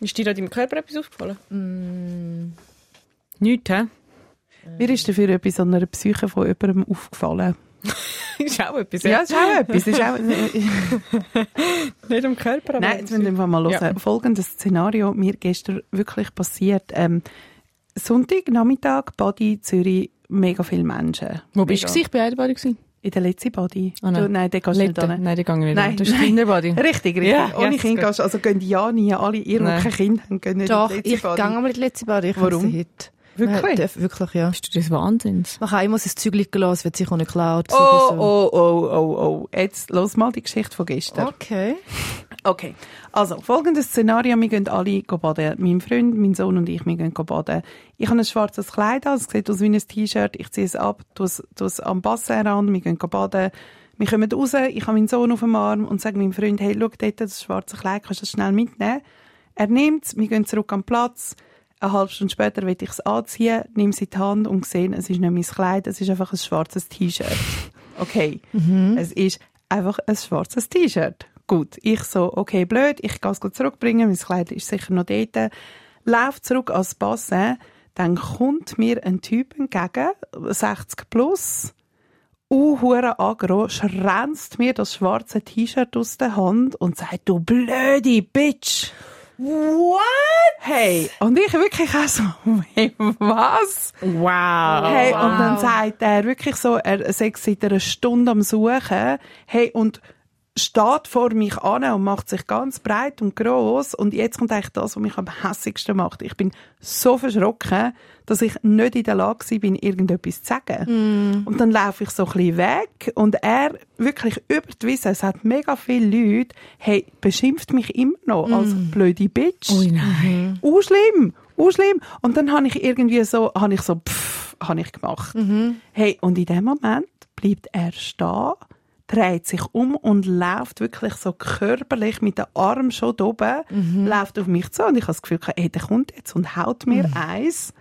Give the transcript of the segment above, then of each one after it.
Ist dir da deinem Körper etwas aufgefallen? Mm. Nichts, hä? Mir ist dafür etwas an einer Psyche von jemandem aufgefallen. ist auch etwas. Ja, ist auch etwas. Ist auch, Nicht am Körper, aber Nein, jetzt müssen wir mal hören. Ja. Folgendes Szenario mir gestern wirklich passiert. Ähm, Sonntag, Nachmittag, Body, Zürich, mega viele Menschen. Wo bist Mega. du? Ich bin auch dabei. In der letzten Body. Ah, nein. Du, nein, den du nicht hin. Nein, die gehen nicht. Nein. Das ist nein. Kinderbody. Richtig, richtig. Ja, Ohne yes, Kind kannst also gehen ja nie alle, ihr, Nein. kein Kind haben, gehen nicht Doch, in die ich letzte gehe Body. mal in die letzte Bade. Ich Warum? heute. Wirklich? Darf wirklich, ja. Bist du des Wahnsinns? Man kann immer sein Zeug gelassen, es wird sicher nicht geklaut. Oh, sowieso. oh, oh, oh, oh. Jetzt los mal die Geschichte von gestern. Okay. Okay, also folgendes Szenario, wir gehen alle baden. Mein Freund, mein Sohn und ich, wir gehen baden. Ich habe ein schwarzes Kleid an, es sieht aus wie ein T-Shirt, ich ziehe es ab, tue es, tue es am Bassin ran, wir gehen baden. Wir kommen raus, ich habe meinen Sohn auf dem Arm und sage meinem Freund, hey, schau dort, das schwarze Kleid, kannst du das schnell mitnehmen? Er nimmt es, wir gehen zurück am Platz. Eine halbe Stunde später will ich es anziehen, nehme es in die Hand und sehe, es ist nicht mein Kleid, es ist einfach ein schwarzes T-Shirt. Okay, es ist einfach ein schwarzes T-Shirt. Gut, ich so, okay, blöd, ich gehe es gut zurückbringen, mein Kleid ist sicher noch dort. Lauf zurück ans Bassin, dann kommt mir ein Typ entgegen, 60 plus, uhure agro, schränzt mir das schwarze T-Shirt aus der Hand und sagt, du blöde Bitch. What? Hey, und ich wirklich auch so, hey, was? Wow. Hey, und dann sagt er wirklich so, er sei seit einer Stunde am Suchen, hey, und steht vor mich an und macht sich ganz breit und groß und jetzt kommt eigentlich das, was mich am hässigsten macht. Ich bin so verschrocken, dass ich nicht in der Lage war, bin, irgendetwas zu sagen. Und dann laufe ich so ein bisschen weg und er wirklich über die Wiese, es hat mega viele Leute, hey, beschimpft mich immer noch als blöde Bitch. Ui, nein. Uh, schlimm, uh, schlimm. Und dann habe ich irgendwie so, habe ich so, pff, habe ich gemacht. Hey, und in dem Moment bleibt er stehen, dreht sich um und läuft wirklich so körperlich mit den Armen schon da oben, läuft auf mich zu und ich habe das Gefühl, gehabt, hey, der kommt jetzt und haut mir eins.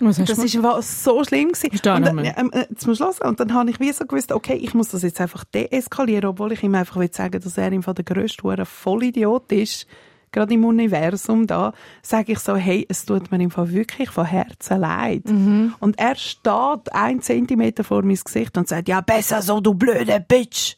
Was hast Das du ist wa- so schlimm gewesen. Ist da und, dann, ähm, äh, zum Schluss. Und dann habe ich wie so gewusst, okay, ich muss das jetzt einfach deeskalieren, obwohl ich ihm einfach will sagen, dass er im Fall der grösste Vollidiot ist. Gerade im Universum da, sage ich so, hey, es tut mir im Fall wirklich von Herzen leid. Und er steht ein Zentimeter vor mein Gesicht und sagt, ja, besser so, du blöde Bitch.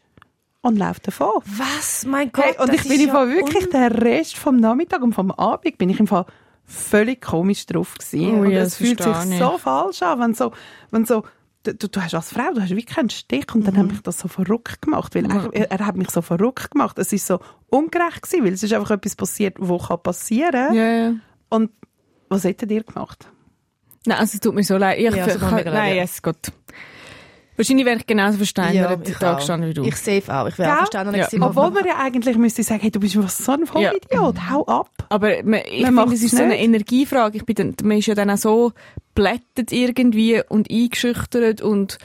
Und läuft davon. Was? Mein Gott. Hey, und ich bin im ja Fall wirklich un- den Rest vom Nachmittag und vom Abend bin ich im Fall völlig komisch drauf gewesen. Oh und ja, es fühlt sich ich. so falsch an, wenn so, wenn so, du, du hast als Frau, du hast wie keinen Stich und dann Mhm. hat mich das so verrückt gemacht, weil er, er, er hat mich so verrückt gemacht. Es ist so ungerecht gewesen, weil es ist einfach etwas passiert, was kann passieren. Ja, ja. Und was hättet ihr gemacht? Nein, also es tut mir so leid. Ich, Ja, mir mega leid, nein, es geht. Wahrscheinlich wäre ich genauso versteinert ich da auch. gestanden wie du. Ich safe auch. Ich wäre auch verstanden. Ja. Obwohl aber- man ja eigentlich müsste sagen, hey, du bist was so ein Vollidiot, hau ab. Aber man, ich Man finde, es ist so eine. Energiefrage. Ich bin dann, man ist ja dann auch so blättet irgendwie und eingeschüchtert und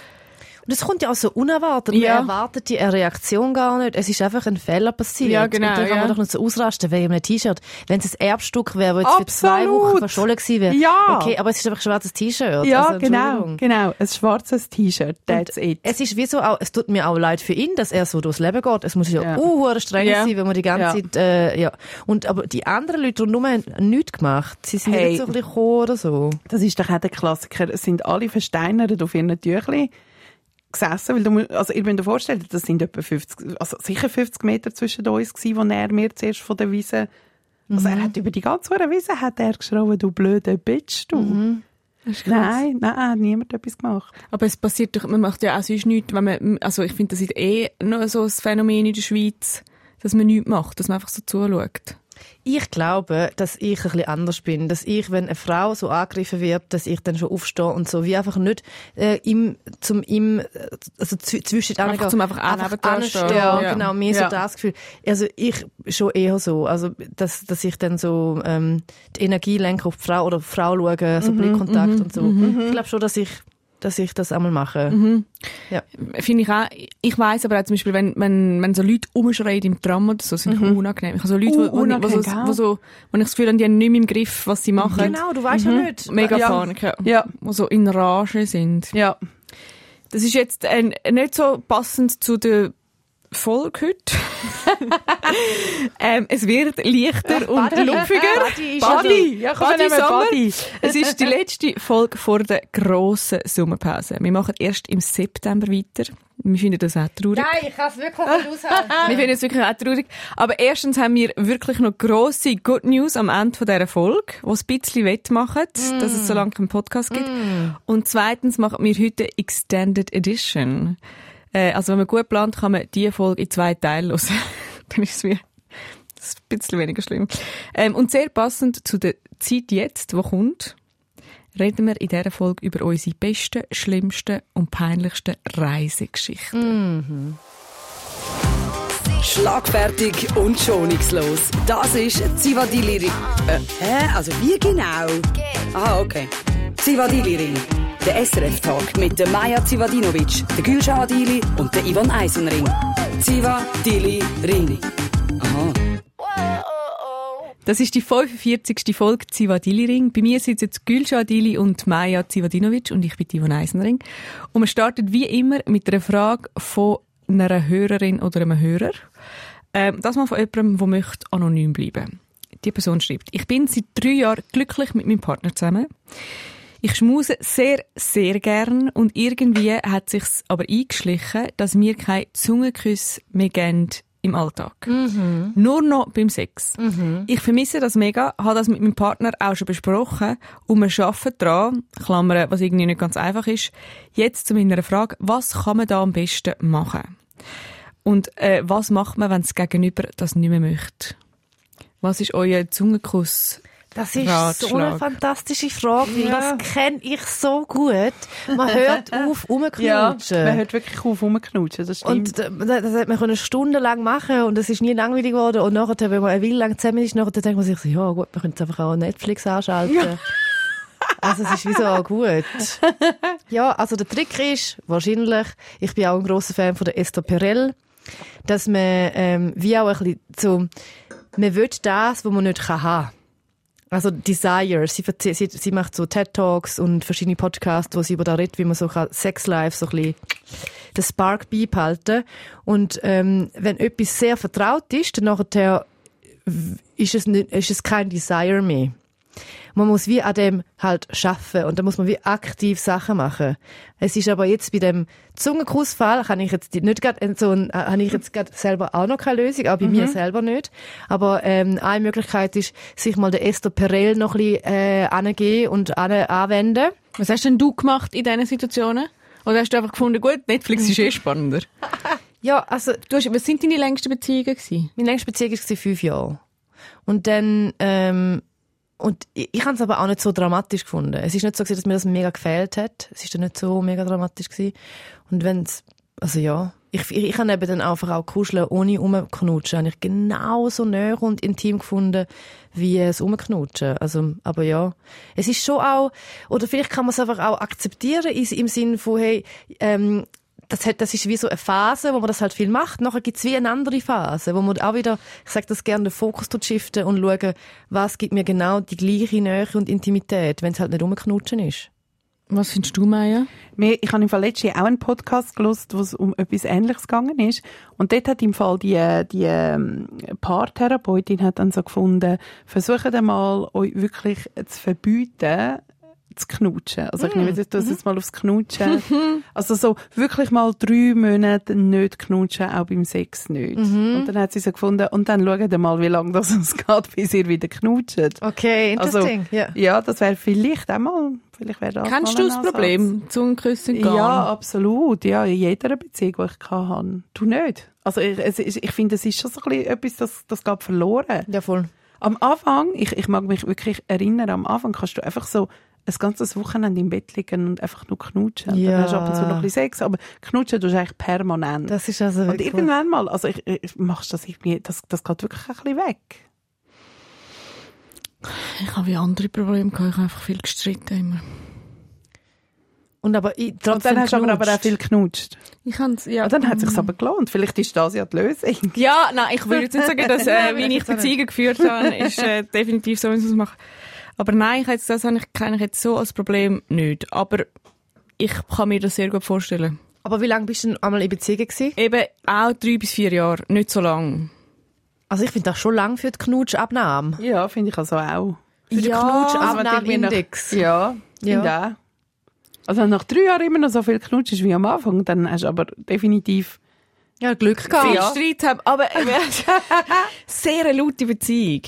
Und es kommt ja auch so unerwartet. Ja. Man erwartet die Reaktion gar nicht. Es ist einfach ein Fehler passiert. Ja, genau, Und dann kann man ja. doch nicht so ausrasten wegen einem T-Shirt. Wenn es ein Erbstück wäre, das jetzt für zwei. Wochen verschollen gewesen wäre. Ja. Okay, aber es ist einfach ein schwarzes T-Shirt. Ja, also, genau, genau. Ein schwarzes T-Shirt, that's it. Es ist wie so auch, es tut mir auch leid für ihn, dass er so durchs Leben geht. Es muss ja, Ja. uh, streng Ja. sein, wenn man die ganze Ja. Zeit, äh, ja. Und, aber die anderen Leute rundherum haben nichts gemacht. Sie sind Hey. nicht so ein bisschen gekommen oder so. Das ist doch auch der Klassiker. Es sind alle versteinert auf ihren Tüchli gesessen, weil du, musst- also ihr müsst euch vorstellen, das sind etwa 50, also sicher 50 Meter zwischen uns gewesen, wo er mir zuerst von der Wiese, also er hat über die ganze Wiese hat er geschrien, du blöde Bitch, du. Nein, nein, hat niemand etwas gemacht. aber es passiert doch, man macht ja auch sonst nichts, wenn man, also ich finde, das ist eh noch so ein Phänomen in der Schweiz, dass man nichts macht, dass man einfach so zuschaut. Ich glaube, dass ich ein bisschen anders bin. Dass ich, wenn eine Frau so angegriffen wird, dass ich dann schon aufstehe und so, wie einfach nicht äh, im, zum ihm, äh, also zw- zwischen Einfach zum einfach nebendran anstehen. stehen. Ja, Ja. genau, mir Ja. so das Gefühl. Also ich schon eher so, also dass, dass ich dann so ähm, die Energie lenke auf die Frau oder die Frau schaue, so Blickkontakt und so. Ich glaube schon, dass ich, dass ich das einmal mache. Ja. Finde ich auch, ich weiss aber auch zum Beispiel, wenn, wenn, wenn so Leute umschreien im Tram oder so, sind mhm. unangenehm. Ich habe so Leute, Uh, wo, wo, wo, so, wo so, wo ich das Gefühl habe, die haben nicht mehr im Griff, was sie machen. Genau, du weißt ja nicht. Mega ja. Panik, ja. Ja, Wo so in Rage sind. ja. Das ist jetzt ein, nicht so passend zu der Folge heute. ähm, es wird leichter und lupfiger. Buddy, Buddy. Ja, komm, Buddy Sommer. Buddy. Es ist die letzte Folge vor der grossen Sommerpause. Wir machen erst im September weiter. Wir finden das auch traurig. Nein, ich kann es wirklich nicht aushalten. Wir finden es wirklich auch traurig. Aber erstens haben wir wirklich noch grosse Good News am Ende von dieser Folge, die ein bisschen wettmachen, dass es so lange keinen Podcast gibt. Und zweitens machen wir heute Extended Edition. Äh, also wenn man gut plant, kann man diese Folge in zwei Teile hören. Dann ist es ist ein bisschen weniger schlimm. Ähm, und sehr passend zu der Zeit jetzt, die kommt, reden wir in dieser Folge über unsere besten, schlimmsten und peinlichsten Reisegeschichten. Schlagfertig und schonungslos. Das ist Zivadili Ring. Äh, hä? Also wie genau? Ah, okay. Zivadili Ring. Der SRF-Talk mit der Maja Zivadinovic, der Gülşah Adili und der Ivan Eisenring. Zivadili Ring. Aha. Das ist die 45. Folge Zivadili Ring. Bei mir sitzen jetzt Gülşah Adili und Maja Zivadinovic und ich bin Ivan Eisenring. Und wir starten wie immer mit einer Frage von einer Hörerin oder einem Hörer. Ähm, das mal von jemandem, der möchte anonym bleiben. Die Person schreibt, ich bin seit drei Jahren glücklich mit meinem Partner zusammen. Ich schmuse sehr, sehr gern und irgendwie hat sich's aber eingeschlichen, dass wir keine Zungenküsse mehr geben im Alltag. Nur noch beim Sex. Ich vermisse das mega, habe das mit meinem Partner auch schon besprochen und wir arbeiten daran, Klammern, was irgendwie nicht ganz einfach ist. Jetzt zu meiner Frage, was kann man da am besten machen? Und äh, was macht man, wenn das Gegenüber das nicht mehr möchte? Was ist euer Zungenkuss? Das ist so eine Ratschlag. fantastische Frage, weil Ja. das kenne ich so gut. Man hört auf, Ja, rumknutschen. man hört wirklich auf, rumknutschen, das stimmt. Und das das hat man können stundenlang machen und es ist nie langweilig geworden. Und nachher, wenn man eine Weile lang zusammen ist, nachher dann denkt man sich so, ja gut, man könnte jetzt einfach auch Netflix anschalten. Also es ist wie so gut. Ja, also der Trick ist wahrscheinlich, ich bin auch ein grosser Fan von der Esther Perel, dass man ähm, wie auch ein bisschen so, man will das, was man nicht kann haben. Also Desire, sie, sie, sie macht so TED-Talks und verschiedene Podcasts, wo sie über da redet, wie man so Sex-Life so ein bisschen den Spark beibehalten. Und ähm, wenn etwas sehr vertraut ist, dann nachher ist es, nicht, ist es kein Desire mehr. Man muss wie an dem halt schaffen und da muss man wie aktiv Sachen machen. Es ist aber jetzt bei dem Zungenkussfall kann ich jetzt nicht grad so ein, äh, habe ich jetzt grad selber auch noch keine Lösung, auch bei mir selber nicht. Aber ähm, eine Möglichkeit ist, sich mal der Esther Perel noch ein bisschen äh, angehen und an, anwenden. Was hast denn du gemacht in diesen Situationen? Oder hast du einfach gefunden, gut, Netflix ist eh spannender? Ja, also Du hast, was sind deine längsten Beziehungen gewesen? Meine längste Beziehung war fünf Jahre. Und dann, ähm, und ich, ich habe es aber auch nicht so dramatisch gefunden. Es ist nicht so gewesen, dass mir das mega gefehlt hat. Es ist dann nicht so mega dramatisch gewesen. Und wenn's, also ja, ich, ich, ich habe eben dann einfach auch kuscheln ohne rumknutschen. Habe ich genauso näher und intim gefunden, wie es rumknutschen. Also, aber ja. Es ist schon auch, oder vielleicht kann man es einfach auch akzeptieren im Sinn von, hey, ähm, das, hat, das ist wie so eine Phase, wo man das halt viel macht. Nachher gibt's wie eine andere Phase, wo man auch wieder, ich sage das gerne, den Fokus tut shiften und schauen, was gibt mir genau die gleiche Nähe und Intimität, wenn es halt nicht rumknutschen ist. Was findest du, Maya? Ich habe im Fall letztes Jahr auch einen Podcast gelesen, wo es um etwas Ähnliches gegangen ist. Und dort hat im Fall die, die ähm, Paartherapeutin hat dann so gefunden, versucht einmal, euch wirklich zu verbieten, zu knutschen. Also ich nehme jetzt das jetzt mal aufs Knutschen. also so wirklich mal drei Monate nicht knutschen, auch beim Sex nicht. Und dann hat sie so gefunden, und dann schaut ihr mal, wie lange das uns geht, bis ihr wieder knutscht. Okay, interesting, ja. Ja, das wäre vielleicht auch mal, vielleicht wäre das Kennst du das Ansatz. Problem? Zungenküssen gehen? Ja, absolut. Ja, in jeder Beziehung, die ich hatte. Du nicht. Also ich, ist, ich finde, es ist schon so ein bisschen etwas, das, das geht verloren. Ja, voll. Am Anfang, ich, ich mag mich wirklich erinnern, am Anfang kannst du einfach so ein ganzes Wochenende im Bett liegen und einfach nur knutschen. Ja. Dann hast du ab und zu noch ein bisschen Sex, aber knutschen tust du eigentlich permanent. Das ist also und irgendwann mal, also ich, ich machst das irgendwie, das, das geht wirklich ein bisschen weg. Ich habe wie andere Probleme gehabt. Ich habe einfach viel gestritten immer. Und aber ich, Und trotzdem dann hast du aber, aber auch knutscht. viel knutscht. Ich kann's, ja. Und dann hat es sich aber gelohnt. Vielleicht ist das ja die Lösung. Ja, nein, ich würde jetzt nicht sagen, dass, äh, wie ich. Beziehungen geführt habe, ist äh, definitiv so, wie ich es mache. Aber nein, ich jetzt, das habe ich, kenne ich jetzt so als Problem nicht. Aber ich kann mir das sehr gut vorstellen. Aber wie lange bist du denn einmal in Beziehung gewesen? Eben auch drei bis vier Jahre, nicht so lang. Also ich finde das schon lang für die Knutschabnahme. Ja, finde ich also auch. Für den Ja, Knutschabnahme-Index. Ja, Ja. ja. auch. Also wenn nach drei Jahren immer noch so viel Knutsch ist wie am Anfang, dann hast du aber definitiv... Ja, Glück Viel gehabt. Streit haben, aber sehr eine laute Beziehung.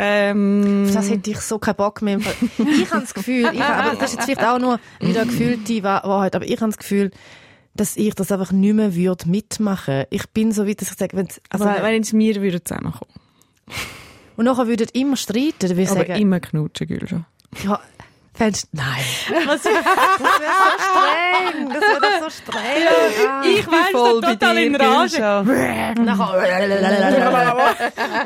Ähm, Das hätte ich so keinen Bock mehr. Ich habe das Gefühl, ich, aber das ist jetzt vielleicht auch nur wieder gefühlte Wa- Wahrheit, aber ich habe das Gefühl, dass ich das einfach nicht mehr würde mitmachen. Ich bin so weit, dass ich sage, wenn's, also, also, wenn es mir würde zusammenkommen. und nachher würdet immer streiten, würde ich Aber sagen, immer knutschen, Gülscha. ja, fändest, nein. Was, das wäre so streng, das wäre doch so streng. Ja. Ich weiss, voll bei total in Rage.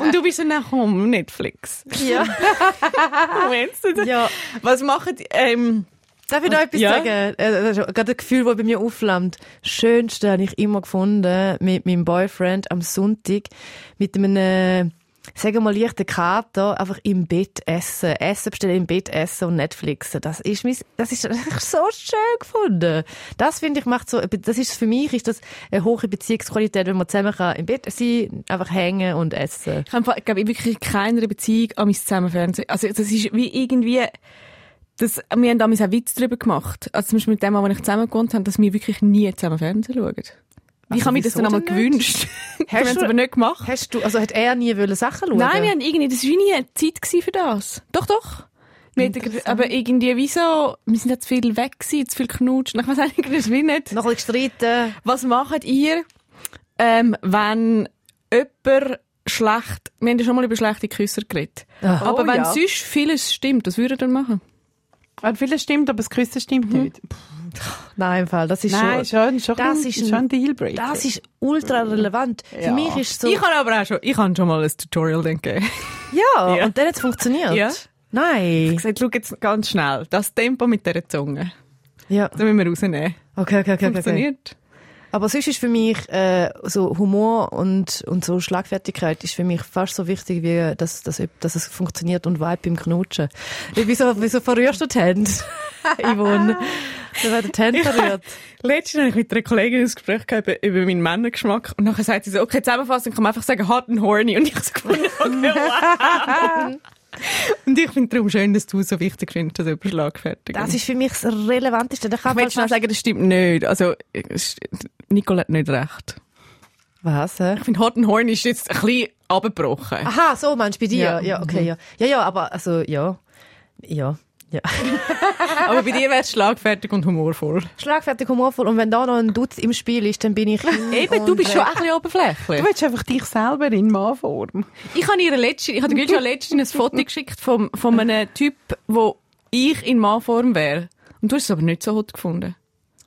Und du bist dann nach um Netflix. ja. Meinst du das? ja. Was machen die, ähm, Darf ich noch etwas Ja. sagen? Äh, Das ist gerade ein Gefühl, das bei mir aufflammt. Das Schönste habe ich immer gefunden mit meinem Boyfriend am Sonntag mit einem, äh, sagen wir leichten Kater einfach im Bett essen. Essen bestellen, im Bett essen und Netflixen. Das ist, mein, das ist, das ist so schön gefunden. Das finde ich macht so, das ist für mich ist das eine hohe Beziehungsqualität, wenn man zusammen kann im Bett sein, einfach hängen und essen. Ich habe, glaube ich, wirklich in keiner Beziehung an mein Zusammenfernsehen. Also, das ist wie irgendwie, das, wir haben damals auch Witz darüber gemacht. Also, zum Beispiel mit dem, wo ich zusammen gewohnt habe, dass wir wirklich nie zusammen Fernsehen schauen. Ich Also habe mir das dann einmal gewünscht. wir haben es du- aber nicht gemacht. Hast du, also hat er nie wollen Sachen schauen? Nein, wir haben irgendwie, das war nie Zeit für das. Doch, doch. Hatten, aber irgendwie, wieso, wir sind jetzt zu viel weg gewesen, zu viel knutscht. Ich weiß eigentlich nicht. Noch ein gestritten. Was macht ihr, ähm, wenn jemand schlecht, wir haben ja schon mal über schlechte Küsser geredet. Ah. aber Oh, wenn ja. sonst vieles stimmt, was würdet ihr dann machen? Weil vieles stimmt, aber das Küssen stimmt nicht. Nein, im Fall, das ist Nein, schon, schon, Das ein, ist ein- Dealbreaker. Das ist ultra relevant. Für Ja. mich ist so. Ich habe aber auch schon, ich habe schon mal ein Tutorial gegeben. ja, Ja. und dann hat es funktioniert. Ja. Nein. Ich gesagt, schau jetzt ganz schnell, das Tempo mit dieser Zunge, Ja. das müssen wir rausnehmen. Okay, okay, okay, okay. Funktioniert. Aber sonst ist für mich äh, so Humor und, und so Schlagfertigkeit ist für mich fast so wichtig, wie dass, dass, dass es funktioniert und Vibe beim Knutschen. Wieso, wieso verrührst du die Hände, Yvonne? Da werden die Hände verrührt. Letztens habe ich mit einer Kollegin ein Gespräch gehabt über, über meinen Männergeschmack und nachher sagt sie so, okay, zusammenfassend kann man einfach sagen, hot and horny und ich habe so gefunden, okay, wow. Und ich finde darum schön, dass du es so wichtig findest, das über Schlagfertig. Das ist für mich das Relevanteste. Da kann ich schnell fast- sagen, das stimmt nicht. Also, es- Nicole hat nicht recht. Was? hä? Ich finde, hot and horny ist jetzt ein bisschen abgebrochen. Aha, so meinst du bei dir? Ja. Ja, okay, ja. Ja, ja, aber also, ja. Ja. Ja. Aber bei dir wäre es schlagfertig und humorvoll. Schlagfertig, humorvoll. Und wenn da noch ein Dutz im Spiel ist, dann bin ich Eben, du bist schon ein bisschen oberflächlich. Du willst einfach dich selber in Mannform. Ich habe ihr letztens, ich habe Gülscha letztens ein Foto geschickt von, von einem Typ, wo ich in Mannform wäre. Und du hast es aber nicht so hot gefunden.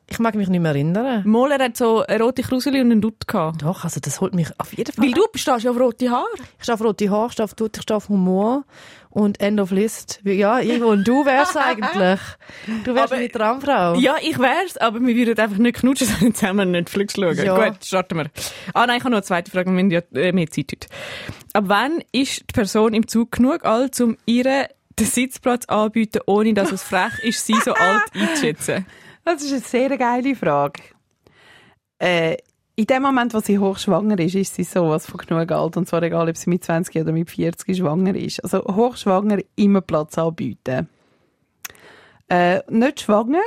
Ich mag mich nicht mehr erinnern. Moller hat so eine rote Kruseli und einen Dutt gehabt. Doch, also das holt mich auf jeden Fall. Weil du stehst ja auf rote Haare. Ich stehe auf rote Haare, ich stehe auf Dutt, ich stehe auf Humor und End of List. Ja, Ivo, und du wärst eigentlich. Du wärst Aber- meine Traumfrau. Ja, ich wär's, aber wir würden einfach nicht knutschen, sondern zusammen Netflix schauen. Ja. Gut, starten wir. Ah nein, ich habe noch eine zweite Frage, wir haben ja äh, mehr Zeit heute. Ab wann ist die Person im Zug genug alt, um ihr den Sitzplatz anzubieten, ohne dass es frech ist, sie so alt einzuschätzen? Das ist eine sehr geile Frage. Äh, in dem Moment, wo sie hochschwanger ist, ist sie sowas von genug alt. Und zwar egal, ob sie mit 20 oder mit 40 schwanger ist. Also hochschwanger immer Platz anbieten. Äh, nicht schwanger?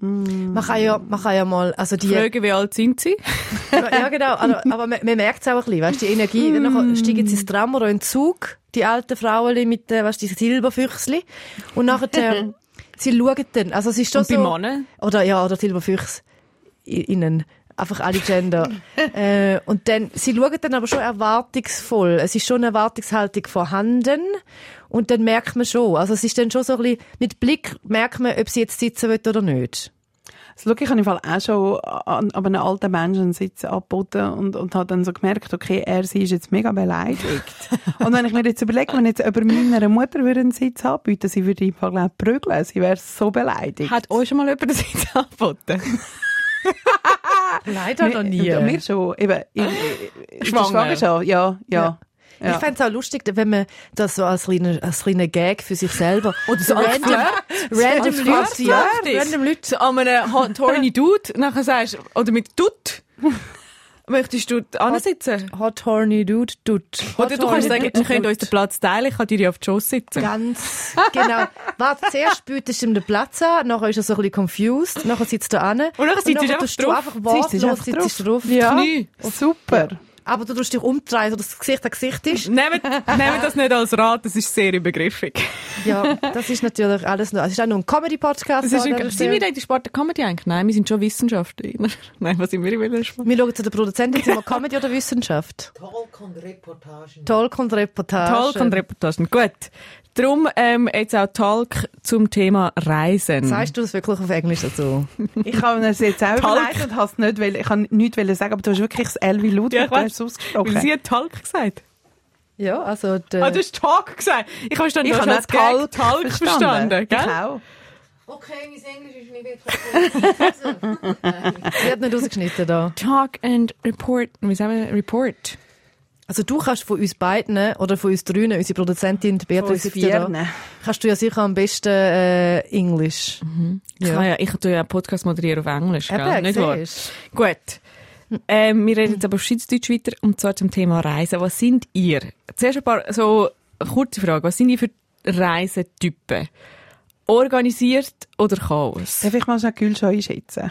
Man kann ja, man kann ja mal, also die, Fragen, wie alt sind sie? ja genau, aber, aber man, man merkt es auch ein bisschen, weißt, die Energie, dann nachher steigen sie ins Tram oder in den Zug, die alten Frauen mit, weißt, die Silberfüchsli, und nachher, sie schauen dann, also es ist schon Und bei so, Männern? oder ja, oder Silberfüchs, innen, einfach alle Gender, äh, und dann, sie schauen dann aber schon erwartungsvoll, es ist schon eine Erwartungshaltung vorhanden, und dann merkt man schon, also es ist dann schon so ein bisschen, mit Blick merkt man, ob sie jetzt sitzen will oder nicht. Also, schau, ich habe im Fall auch schon an, an einem alten Menschen einen Sitz angeboten und, und habe dann so gemerkt, okay, er, sie ist jetzt mega beleidigt. und wenn ich mir jetzt überlege, wenn jetzt über meiner Mutter würde einen Sitz anbieten, sie würde im Fall, ich, prügeln. Sie wäre so beleidigt. Hat euch schon mal jemand den Sitz angeboten? Leider noch nie. Ja, mir schon. Eben, in, in, Schwanger. Schwangerschaft, ja, ja. Ich fände es auch lustig, wenn man das so als kleiner, als kleiner Gag für sich selber oder so random, random Als Leute, ja, Flirt. random Leute. An einem horny Dude, nachher sagst oder mit Dutt, möchtest du ansitzen? Hot horny dude, dude. Oder du kannst sagen, wir können uns den Platz teilen, ich kann dir auf die Schoss sitzen. Ganz genau. Warte, zuerst bietest du ihm den Platz an, nachher ist er so ein bisschen confused, nachher sitzt er an. Und nachher sitzt er einfach du drauf. einfach Sitzt er wortlos einfach sitzt drauf. Ja, Knie. super. Aber du tust dich umdrehen, so dass das Gesicht an Gesicht ist. Nehmt, nehmt das nicht als Rat, das ist sehr übergriffig. Ja, das ist natürlich alles noch. Es ist auch noch ein Comedy-Podcast. Ein, sind wir in der Sport der Comedy eigentlich? Nein, wir sind schon Wissenschaftler. Nein, was sind wir in der Sport? Wir schauen zu der Produzentin, sind wir Comedy oder Wissenschaft? Talk und Reportagen. Talk und Reportage. Talk und Reportagen. Gut. Darum ähm, jetzt auch Talk zum Thema Reisen. Sagst du das wirklich auf Englisch dazu? Ich habe es jetzt auch überlegt und habe es nicht, wollen- ich kann nichts wollen sagen, aber du hast wirklich das L wie laut, Ja, ich es ausgesprochen. Weil sie hat Talk gesagt. Ja, also der, Ah, du hast Talk gesagt. Ich habe verstanden, ich habe als Talk Talk verstanden. Ich gell? auch. Okay, mein Englisch ist nicht wirklich sie hat nicht rausgeschnitten da. Talk and Report. Wie sagen wir? Report. Also du kannst von uns beiden oder von uns drinnen, unsere Produzentin die Beatrice ja da, kannst du ja sicher am besten äh, Englisch. Ich, kann ja, ich tue ja einen Podcast moderieren auf Englisch. Gell? Eben, Nicht wahr? Gut. Ähm, wir reden jetzt aber auf Schweizerdeutsch weiter und zwar zum Thema Reisen. Was sind ihr? Zuerst ein paar so eine kurze Frage. Was sind ihr für Reisetypen? Organisiert oder Chaos? Darf ich mal schnell Gülschau einschätzen?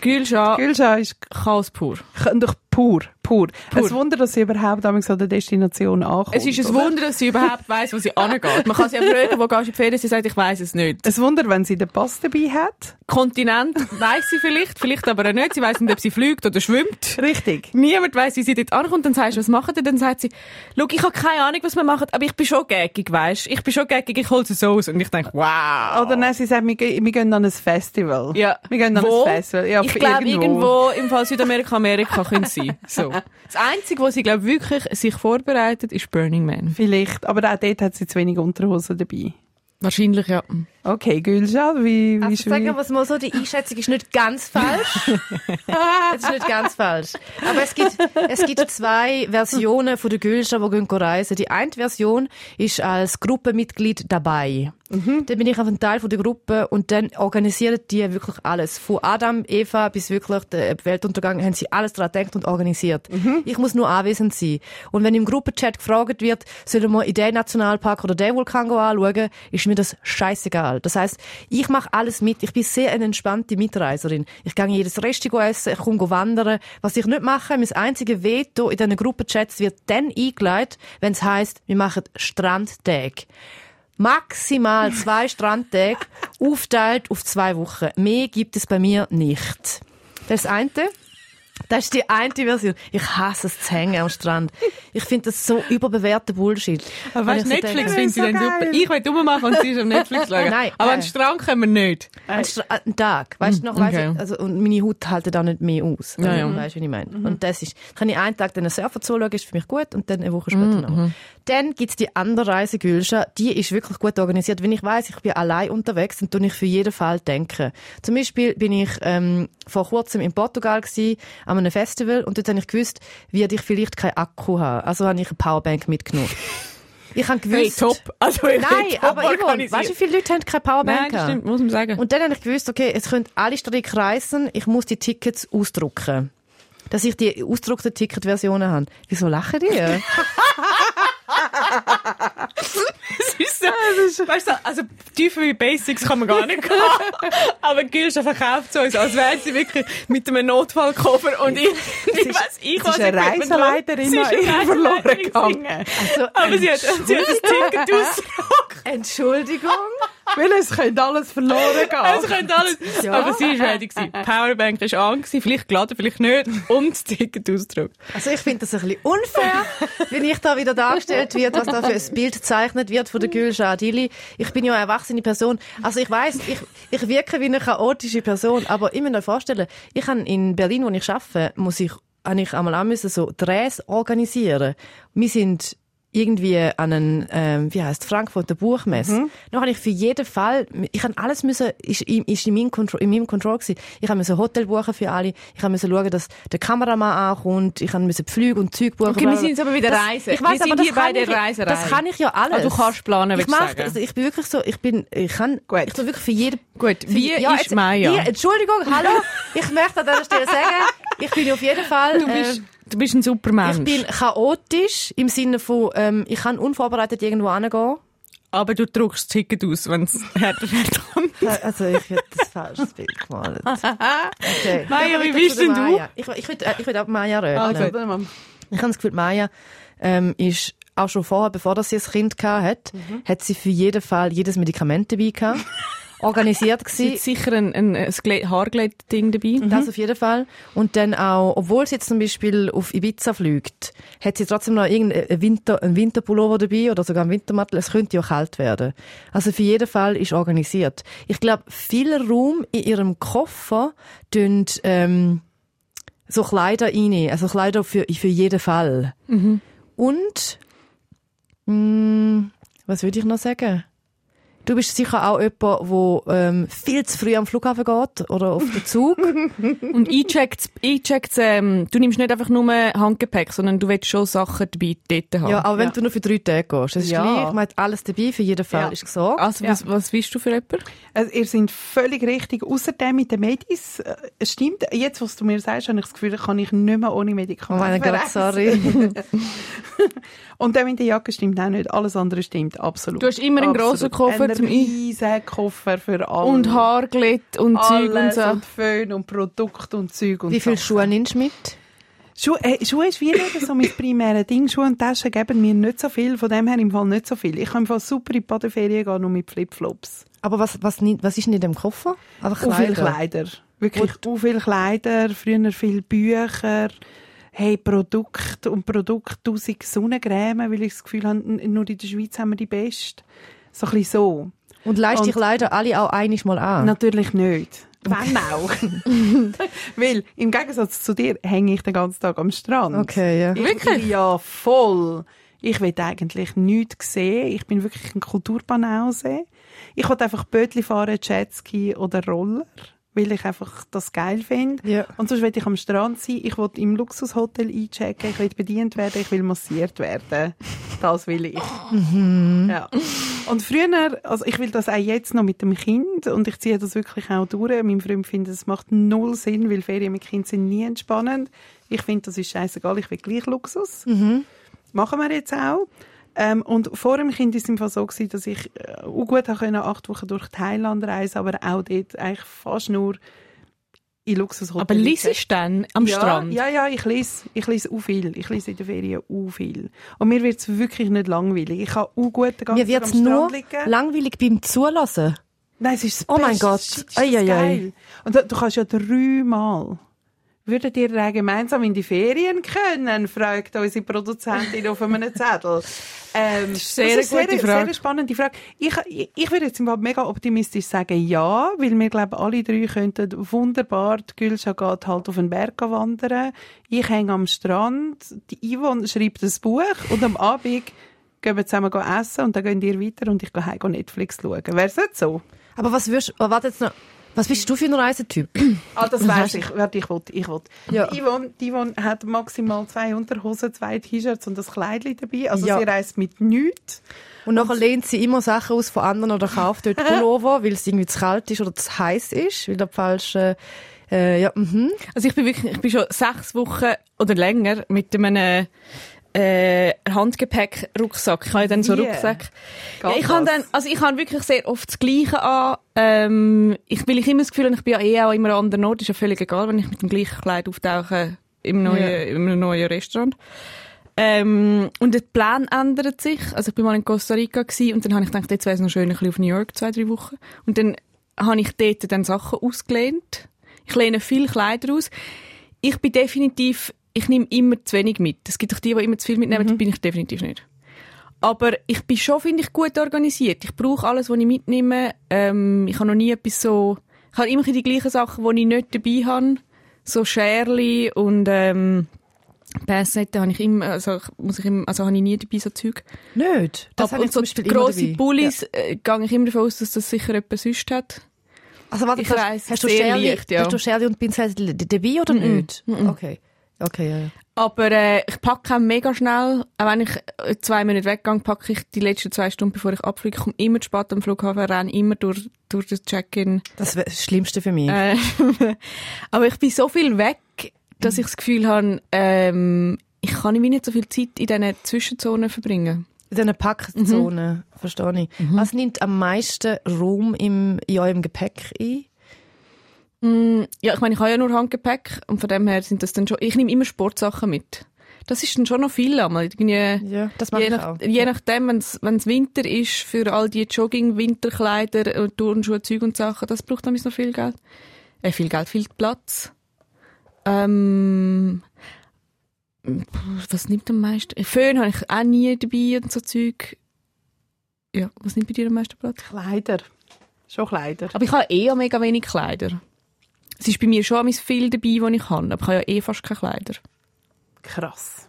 Gülscha, Gülschau ist Chaos pur. doch pur, pur. Pur. Ein Wunder, dass sie überhaupt an der Destination ankommt. Es ist ein oder? Wunder, dass sie überhaupt weiss, wo sie angeht. Man kann sie ja fragen, wo gehst du in die Ferien? Sie sagt, ich weiss es nicht. Ein Wunder, wenn sie den Pass dabei hat. Kontinent weiss sie vielleicht, vielleicht aber auch nicht. Sie weiss nicht, ob sie fliegt oder schwimmt. Richtig. Niemand weiss, wie sie dort ankommt. Dann sagst du, was machen ihr? Dann sagt sie, schau, ich habe keine Ahnung, was wir machen, aber ich bin schon gaggig, weisst Ich bin schon gaggig, ich hol es so aus. Und ich denke, wow. Oder nein, sie sagt, wir, wir gehen an ein Festival. Ja. Wir gehen an Wo? ein Festival. Ja, ich glaube, irgendwo. im Fall Südamerika, Amerika können sein. So. Das Einzige, was sie, glaube wirklich sich vorbereitet, ist Burning Man. Vielleicht. Aber auch dort hat sie zu wenig Unterhosen dabei. Wahrscheinlich, ja. Okay, Gülschau, wie, wie Also schwierig- sagen wir es mal so, die Einschätzung ist nicht ganz falsch. es ist nicht ganz falsch. Aber es gibt, es gibt zwei Versionen von der Gülscha, die gehen reisen. Die eine Version ist als Gruppenmitglied dabei. Dann bin ich auf einem Teil von der Gruppe und dann organisieren die wirklich alles. Von Adam, Eva bis wirklich der Weltuntergang haben sie alles daran gedacht und organisiert. Ich muss nur anwesend sein. Und wenn im Gruppenchat gefragt wird, sollen wir in den Nationalpark oder den Vulkan anschauen, ist mir das scheißegal. Das heißt, ich mache alles mit. Ich bin sehr eine entspannte Mitreiserin. Ich gehe jedes Restaurant essen, ich komme wandern. Was ich nicht mache, mein einziges Veto in diesen Gruppenchats wird dann eingeleitet, wenn es heisst, wir machen Strandtag. Maximal zwei Strandtage, aufteilt auf zwei Wochen. Mehr gibt es bei mir nicht. Das ist das eine. Das ist die eine Version. Ich hasse es zu hängen am Strand. Ich finde das so überbewerter Bullshit. Aber weißt, ich so Netflix sie so dann super. Ich will rummachen und sie ist am Netflix schauen. Nein, Aber äh. an den Strand können wir nicht. Ein, Stra- ein Tag, weißt du noch, weißt okay. du, also, und meine Haut hält auch nicht mehr aus. Ja, ja. Weißt du, wie ich meine? Und das ist, kann ich einen Tag den Surfer zuschauen, ist für mich gut, und dann eine Woche später noch. Dann gibt's die andere Reise, Gülscha, die ist wirklich gut organisiert. Wenn ich weiss, ich bin allein unterwegs, dann tue ich für jeden Fall denken. Zum Beispiel bin ich, ähm, vor kurzem in Portugal gsi, an einem Festival, und dort habe ich gewusst, werde ich vielleicht keinen Akku haben. Also habe ich eine Powerbank mitgenommen. Ich habe Hey, gewusst... top. Also, ich Nein, top aber Yvonne, weißt du, wie viele Leute haben keine Powerbank Nein, das stimmt, muss man sagen. Und dann habe ich gewusst, okay, es können alle Strecke reisen, ich muss die Tickets ausdrucken. Dass ich die ausgedruckten Ticketversionen habe. Wieso lachen die? ist so, weißt du, also tiefer wie Basics kann man gar nicht gehen. Aber Gülscha verkauft so, als wäre sie wirklich mit einem Notfallkoffer und ich, ich weiß, ich sie ist eine Reiseleiterin, die eine verloren gegangen. Also, Aber sie hat, sie hat das Ticket ausgedruckt. Entschuldigung. Weil es könnte alles verloren gehen. Es könnte alles. Ja. Aber sie war ready. gewesen. Die Powerbank war an, gewesen, vielleicht geladen, vielleicht nicht. Und das Ticket ausgedruckt. Also ich finde das ein bisschen unfair, wenn ich da wieder dargestellt wird, was da für ein Bild gezeichnet wird von der Gülscha Adili. Ich bin ja eine erwachsene Person. Also ich weiß, ich, ich wirke wie eine chaotische Person, aber ich muss mir vorstellen, ich habe in Berlin, wo ich arbeite, muss ich, habe ich einmal auch müssen so Drehs organisieren. Wir sind irgendwie an einen, ähm, wie heißt Frankfurter Buchmesse. Mhm. Dann habe ich für jeden Fall, ich habe alles müssen, ist, in- ist in meinem Control, in meinem Control gewesen. Ich habe müssen Hotel buchen für alle. Ich habe müssen schauen, dass der Kameramann ankommt. Ich habe müssen Flüge und Zeug buchen. Okay, wir sind jetzt aber bei der Das- Reise. Ich weiß, Wir sind aber das kann ich, Reiserei. Das kann ich ja alles. Ah, du kannst planen, ich mach, sagen. also ich bin wirklich so, ich bin, ich kann, Gut. ich tu wirklich für jeden. Gut, wie ja, ist jetzt- Maya? Wie, Entschuldigung, hallo. Ich möchte an dieser Stelle sagen, ich bin auf jeden Fall. Du bist, äh, du bist ein Supermensch. ich bin chaotisch im Sinne von, ähm, ich kann unvorbereitet irgendwo hingehen. aber du druckst das Ticket aus, wenn es härter kommt. Also ich hätte das falsches Bild gemalt. Okay. Maja, Ja, wie bist denn du? Ich, ich würde ich würd auch Maya reden. Also, mal. Ich habe das Gefühl, Maya ähm, ist auch schon vorher, bevor sie ein Kind gehabt hat, Mhm. hat sie für jeden Fall jedes Medikament dabei gehabt. Organisiert Sie gewesen. hat sicher ein, ein, ein Haarglätt-Ding dabei. Das auf jeden Fall. Und dann auch, obwohl sie jetzt zum Beispiel auf Ibiza fliegt, hat sie trotzdem noch irgendeinen Winter, einen Winterpullover dabei oder sogar einen Wintermantel. Es könnte ja kalt werden. Also für jeden Fall ist organisiert. Ich glaube, viel Raum in ihrem Koffer tun, ähm, so Kleider rein. Also Kleider für, für jeden Fall. Und, mh, was würde ich noch sagen? Du bist sicher auch jemand, der ähm, viel zu früh am Flughafen geht oder auf den Zug. Und eincheckt, eincheckt ähm, du nimmst nicht einfach nur Handgepäck, sondern du willst schon Sachen dabei dort haben. Ja, aber wenn Ja. du nur für drei Tage gehst, das ist Ja. gleich, man hat alles dabei, für jeden Fall Ja. ist gesorgt. Also, was, was bist du für jemand? Also, ihr seid völlig richtig. Außerdem mit den Medis, äh, es stimmt, jetzt, was du mir sagst, habe ich das Gefühl, kann ich nicht mehr ohne Oh Medikamente mein Gott, verreisen. sorry. Und dann mit der Jacke stimmt auch nicht. Alles andere stimmt absolut. Du hast immer einen grossen Koffer riesen Koffer für alles. Und Haarglätt und Zeug und so. und Föhn und Produkt und Zeug und Wie viele. Schuhe nimmst du mit? Schuhe, äh, Schuhe ist wie so mein primäres Ding. Schuhe und Taschen geben mir nicht so viel, von dem her im Fall nicht so viel. Ich kann im Fall super in die Badeferien gehen, nur mit Flipflops. Aber was, was, was ist denn in dem Koffer? Einfach Auch viele Kleider. Kleider. Wirklich, auch viele Kleider, früher viele Bücher, hey, Produkte und Produkte, tausend Sonnencreme, weil ich das Gefühl habe, nur in der Schweiz haben wir die beste. So ein bisschen so. Und leist die Und- Kleider alle auch einiges mal an? Natürlich nicht. Wenn auch. weil, im Gegensatz zu dir, hänge ich den ganzen Tag am Strand. Okay, ja. Ich Wirklich? bin ja voll. Ich will eigentlich nichts sehen. Ich bin wirklich ein Kulturbanause. Ich will einfach Bötli fahren, Jetski oder Roller, weil ich einfach das geil finde. Ja. Und sonst will ich am Strand sein. Ich will im Luxushotel einchecken. Ich will bedient werden. Ich will massiert werden. Das will ich. Ja. Und früher, also ich will das auch jetzt noch mit dem Kind und ich ziehe das wirklich auch durch. Mein Freund findet, es macht null Sinn, weil Ferien mit Kind sind nie entspannend. Ich finde, das ist scheißegal, ich will gleich Luxus. Machen wir jetzt auch. Ähm, und vor dem Kind ist es im Fall so gewesen, dass ich äh, auch gut können, acht Wochen durch Thailand reisen, aber auch dort eigentlich fast nur in Luxushotels. Aber liest du dann am ja, Strand? Ja, ja, ich lese, ich lese auch viel. Ich lese in der Ferien auch viel. Und mir wird es wirklich nicht langweilig. Ich kann auch gut den ganzen Mir wird es Tag am nur liegen. langweilig beim Zulassen. Nein, es ist das Oh mein. Gott. Ist das Ei, ei, ei. geil. Und du, du kannst ja dreimal. Würdet ihr dann gemeinsam in die Ferien können? fragt unsere Produzentin auf einem Zettel. Ähm, Das ist eine sehr gute sehr, Frage. Sehr spannende Frage. Ich, ich, ich würde jetzt im Fall mega optimistisch sagen, ja, weil wir glauben, alle drei könnten wunderbar, die Gülscha geht halt auf den Berg wandern, ich hänge am Strand, die Yvonne schreibt ein Buch und am Abend gehen wir zusammen essen und dann gehen ihr weiter und ich gehe heim Netflix schauen. Wäre es nicht so? Aber was würdest, oh, warte jetzt noch. Was bist du für ein Reisetyp? Ah, das weiß ich. Warte, ich will, ich will. Ja. Die Yvonne, die Yvonne hat maximal zwei Unterhosen, zwei T-Shirts und ein Kleidchen dabei. Also Ja. sie reist mit nichts. Und nachher lehnt sie immer Sachen aus von anderen oder kauft dort Pullover, weil es irgendwie zu kalt ist oder zu heiß ist, weil der falsche, äh, ja, mhm. Also ich bin wirklich, ich bin schon sechs Wochen oder länger mit einem äh, Handgepäck-Rucksack. Ich habe dann so Wie? Rucksack. Ja, ich habe dann, also ich habe wirklich sehr oft das Gleiche an. Ähm, ich, weil ich immer das Gefühl habe, ich bin ja eh auch immer an anderen Ort. Ist ja völlig egal, wenn ich mit dem gleichen Kleid auftauche im neuen, in einem neuen Restaurant. Ähm, und der Plan ändert sich. Also ich bin mal in Costa Rica gewesen, und dann habe ich gedacht, jetzt wäre es noch schön, ein bisschen auf New York, zwei, drei Wochen. Und dann habe ich dort dann Sachen ausgelehnt. Ich lehne viel Kleider aus. Ich bin definitiv, ich nehme immer zu wenig mit. Es gibt doch die, die immer zu viel mitnehmen, das bin ich definitiv nicht. Aber ich bin schon, finde ich, gut organisiert. Ich brauche alles, was ich mitnehme. Ähm, ich habe noch nie etwas so... Ich habe immer die gleichen Sachen, die ich nicht dabei habe. So Scherli und ähm, Passette habe ich immer, also muss ich immer, also habe ich nie dabei so Zeug. Nicht? Das ich und so grosse. Pullis äh, gehe ich immer davon aus, dass das sicher jemand sonst hat. Also warte, Ich hast, reise hast du Sherry, leicht, ja. hast du Sherry und Pinzette dabei oder Mhm. nicht? Okay. Okay, ja. Aber äh, ich packe auch mega schnell. Auch wenn ich äh, zwei Minuten weggehe, packe ich die letzten zwei Stunden, bevor ich abfliege. Ich komme immer zu spät am Flughafen, renne immer durch, durch das Check-in. Das wäre das Schlimmste für mich. Äh, aber ich bin so viel weg, dass ich das Gefühl habe, ähm, ich kann irgendwie nicht so viel Zeit in diesen Zwischenzonen verbringen. In diesen Packzonen, verstehe ich. Was nimmt am meisten Raum im, in eurem Gepäck ein? Mm, ja, ich meine, ich habe ja nur Handgepäck und von dem her sind das dann schon, ich nehme immer Sportsachen mit. Das ist dann schon noch viel einmal. Irgendwie, Ja, das mache je, ich nach, auch. je nachdem, wenn es Winter ist, für all die Jogging-Winterkleider, und Turnschuhe, Zeug und Sachen, das braucht dann noch viel Geld. Äh, viel Geld, viel Platz. Ähm, was nimmt am meisten? Föhn habe ich auch nie dabei und so Zeug. Ja, was nimmt bei dir am meisten Platz? Kleider. Schon Kleider. Aber ich habe eh mega wenig Kleider. Es ist bei mir schon viel dabei, was ich habe, aber ich habe ja eh fast keine Kleider. Krass.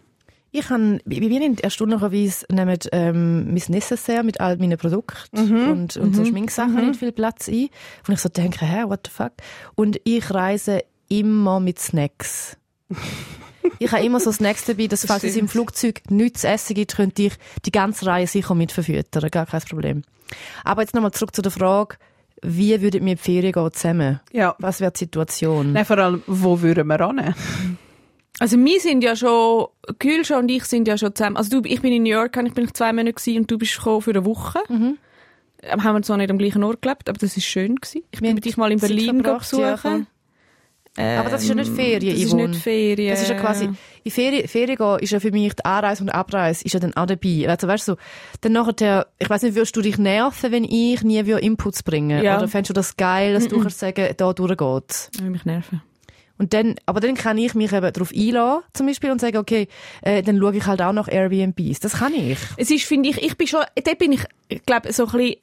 Ich habe, wir nimmt erstaunlicherweise nehmen, ähm, mein Necessaire mit all meinen Produkten und, und so Schminksachen nicht viel Platz ein. Und ich so denke, hä, what the fuck? Und ich reise immer mit Snacks. ich habe immer so Snacks dabei, dass falls es im Flugzeug nichts zu essen gibt, könnte ich die ganze Reihe sicher mit verfüttern. Gar kein Problem. Aber jetzt nochmal zurück zu der Frage, wie würden wir in die Ferien gehen zusammen? Ja. Was wäre die Situation? Nein, vor allem, wo würden wir ran? Also wir sind ja schon, Gülscha und ich sind ja schon zusammen, also du, ich bin in New York, ich bin zwei Monate gewesen, und du bist gekommen für eine Woche. Mhm. Haben wir zwar nicht am gleichen Ort gelebt, aber das ist schön gewesen. Ich Wir bin dich mal in Berlin verbracht, ja, besuchen. Ähm, Aber das ist ja nicht Ferien, Das ist Yvonne. nicht Ferien. Das ist ja quasi, in Ferien, Ferien gehen ist ja für mich die Anreise und Abreise ist ja dann auch dabei. Also weißt du, so, dann nachher ich weiß nicht, würdest du dich nerven, wenn ich nie wieder Inputs bringe? Ja. Oder fändest du das geil, dass du kannst sagen, da durchgeht? Ich will mich nerven. Und dann, aber dann kann ich mich eben darauf einlassen, zum Beispiel, und sagen, okay, äh, dann schaue ich halt auch nach Airbnbs. Das kann ich. Es ist, finde ich, ich bin schon, dort bin ich, ich glaube, so ein bisschen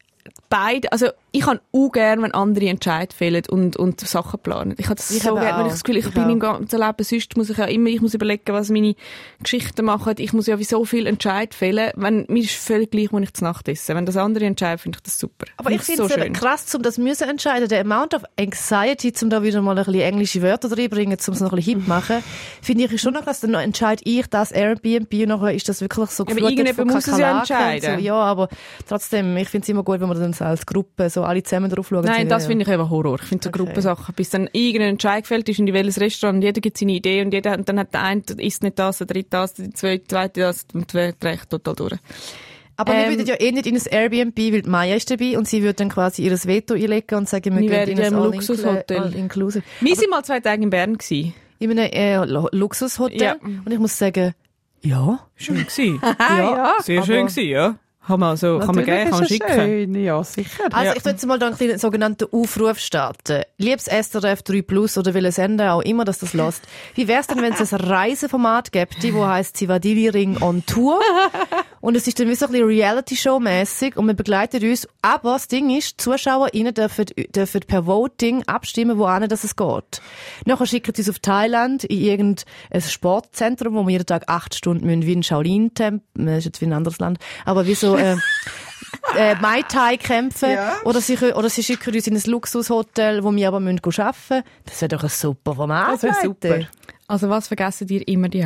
beide, also ich kann auch gerne, wenn andere Entscheid fällen und, und Sachen planen. Ich habe das Ich so gerne, wenn ich das Gefühl, ich, Ich bin auch. im ganzen Leben, sonst muss ich ja immer, ich muss überlegen, was meine Geschichten machen. Ich muss ja wie so viel Entscheid fällen. Wenn, mir ist völlig gleich, wo ich zu Nacht esse. Wenn das andere entscheidet, finde ich das super. Aber ich finde so es schön. krass, um das müssen entscheiden. Der Amount of Anxiety, um da wieder mal ein bisschen englische Wörter reinbringen, um es noch ein bisschen hip machen, finde ich schon noch krass. Dann entscheide ich das Airbnb und nachher ist das wirklich so aber geflutet irgendjemand von muss es ja entscheiden. So. Ja, aber trotzdem, ich finde es immer gut, wenn man dann so als Gruppe so alle zusammen drauf schauen. Nein, das ja. finde ich eben Horror. Ich finde so Okay. Gruppensachen. Bis dann irgendein Entscheid gefällt ist in welches Restaurant und jeder gibt seine Idee und jeder, und dann hat der eine isst nicht das, der dritte das, der zweite, zweite das und der dreht total durch. Aber wir Ähm, würden ja eh nicht in ein Airbnb, weil die Maya ist dabei und sie würde dann quasi ihr Veto einlegen und sagen, wir, Wir gehen in ja ein im All-Inclu- Luxushotel. Wir sind mal zwei Tage in Bern gewesen. In einem äh, Lu- Luxushotel. Ja. Und ich muss sagen, ja. Schön gewesen. ja, Sehr schön gewesen, ja. Kann man so, kann man gerne, kann man schicken. schön. Ja, sicher. Also Ja. ich tue jetzt mal da einen kleinen sogenannten Aufruf starten. Liebes SRF 3 Plus oder welches Sender auch immer, dass das lässt. Wie wär's denn, wenn es ein Reiseformat gäbe, die, wo heisst Zivadili Ring on Tour? Und es ist dann wie so ein bisschen Reality-Show-mässig und man begleitet uns. Aber das Ding ist, die ZuschauerInnen dürfen, dürfen per Voting abstimmen, wohin das es geht. Nachher schicken sie uns auf Thailand in irgendein Sportzentrum, wo wir jeden Tag acht Stunden müssen, wie ein Shaolin-Tempel, das ist jetzt wie ein anderes Land, aber wie so, äh, äh, Mai Tai kämpfen Ja. oder sie oder sie schicken uns in ein Luxushotel, wo wir aber müssen arbeiten. Das wäre doch ein super Format. Das wäre super. Also was vergessen ihr immer die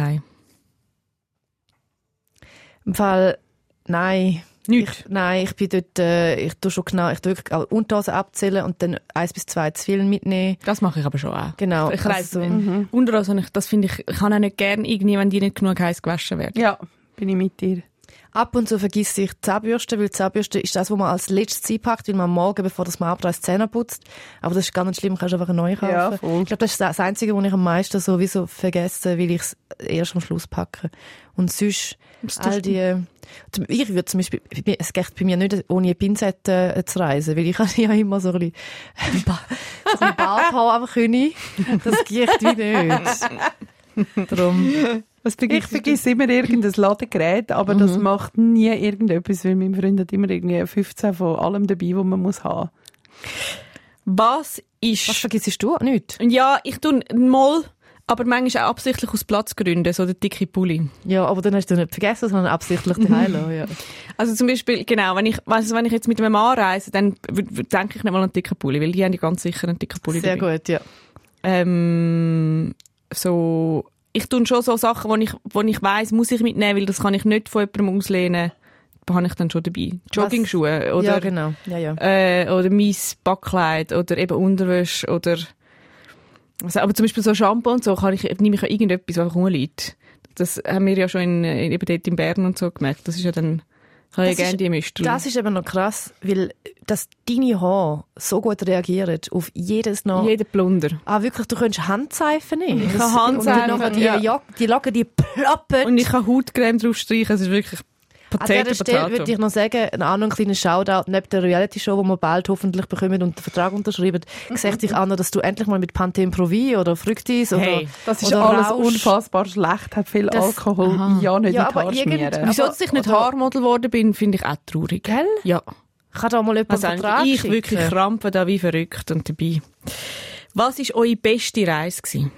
Im Fall nein. Nichts. Ich, nein, ich bin dort, äh, ich tu schon genau, ich tu wirklich auch Unterhosen abzählen und dann eins bis zwei zu viel mitnehmen. Das mache ich aber schon auch. Genau. Ich also reise so- mhm. Unterhosen, ich- das finde ich, ich kann auch nicht gerne irgendwie, wenn die nicht genug heiß gewaschen werden. Ja, bin ich mit dir. Ab und zu vergesse ich die Zahnbürste, weil die Zahnbürste ist das, was man als letztes einpackt, weil man am Morgen, bevor das man abreißt, Zähne putzt. Aber das ist gar nicht schlimm, kannst einfach eine neue kaufen. Ja, voll. Ich glaube, das ist das Einzige, was ich am meisten sowieso vergesse, weil ich es erst am Schluss packe. Und sonst, all die, ich würde zum Beispiel, es geht bei mir nicht ohne Pinzette äh, zu reisen, weil ich ja immer so ein bisschen, Ba- so ein bisschen Barthaar am König. Das geht wie nicht. Darum. Was ich vergesse immer irgendein Ladegerät, aber das macht nie irgendetwas, weil mein Freund hat immer irgendwie 15 von allem dabei, was man muss haben. Was ist... Was vergisst du? Nicht. Ja, ich tue mal, aber manchmal auch absichtlich aus Platzgründen, so der dicke Pulli. Ja, aber dann hast du nicht vergessen, sondern absichtlich die Heilo, ja. Also zum Beispiel, genau, wenn ich, also wenn ich jetzt mit einem Mann reise, dann denke ich nicht mal an einen dicken Pulli, weil die haben ja ganz sicher einen dicken Pulli Sehr dabei. gut, ja. Ähm, so, ich tue schon so Sachen, wo ich, wo ich weiss, muss ich mitnehmen, weil das kann ich nicht von jemandem auslehnen. Da habe ich dann schon dabei. Joggingschuhe oder, ja, genau. Ja, ja. äh, oder mein Backkleid oder eben Unterwäsche oder also, aber zum Beispiel so Shampoo und so kann ich, nehme ich ja irgendetwas, was einfach rumliegt. Das haben wir ja schon in, in, eben dort in Bern und so gemerkt. Das ist ja dann, habe Das gerne ist- die Mistel. Das ist eben noch krass, weil dass deine Haare so gut reagieren auf jedes noch... Jeder Plunder. Ah, wirklich, du könntest Handseifen nehmen. Ich kann Handseifen, die, ja. die Lagen, die ploppen. Und ich kann Hautcreme drauf streichen, es ist wirklich An Patete, dieser Stelle Potato. würde ich noch sagen, ein anderer kleiner Shoutout, neben der Reality-Show, die wir bald hoffentlich bekommen und den Vertrag unterschreiben, sagt sich Anna, dass du endlich mal mit Pantene Pro V oder Fructis oder, Hey, Das ist oder alles Rausch- unfassbar schlecht, hat viel Das- Alkohol, Aha. ja nicht Ja, in die aber irgend-. Wieso aber- ich nicht Haarmodel geworden bin, finde ich auch traurig. Gell? Ja. Kann da mal jemand Also einen Vertrag ich schicken? wirklich krampe da wie verrückt und dabei. Was war eure beste Reise? Gewesen?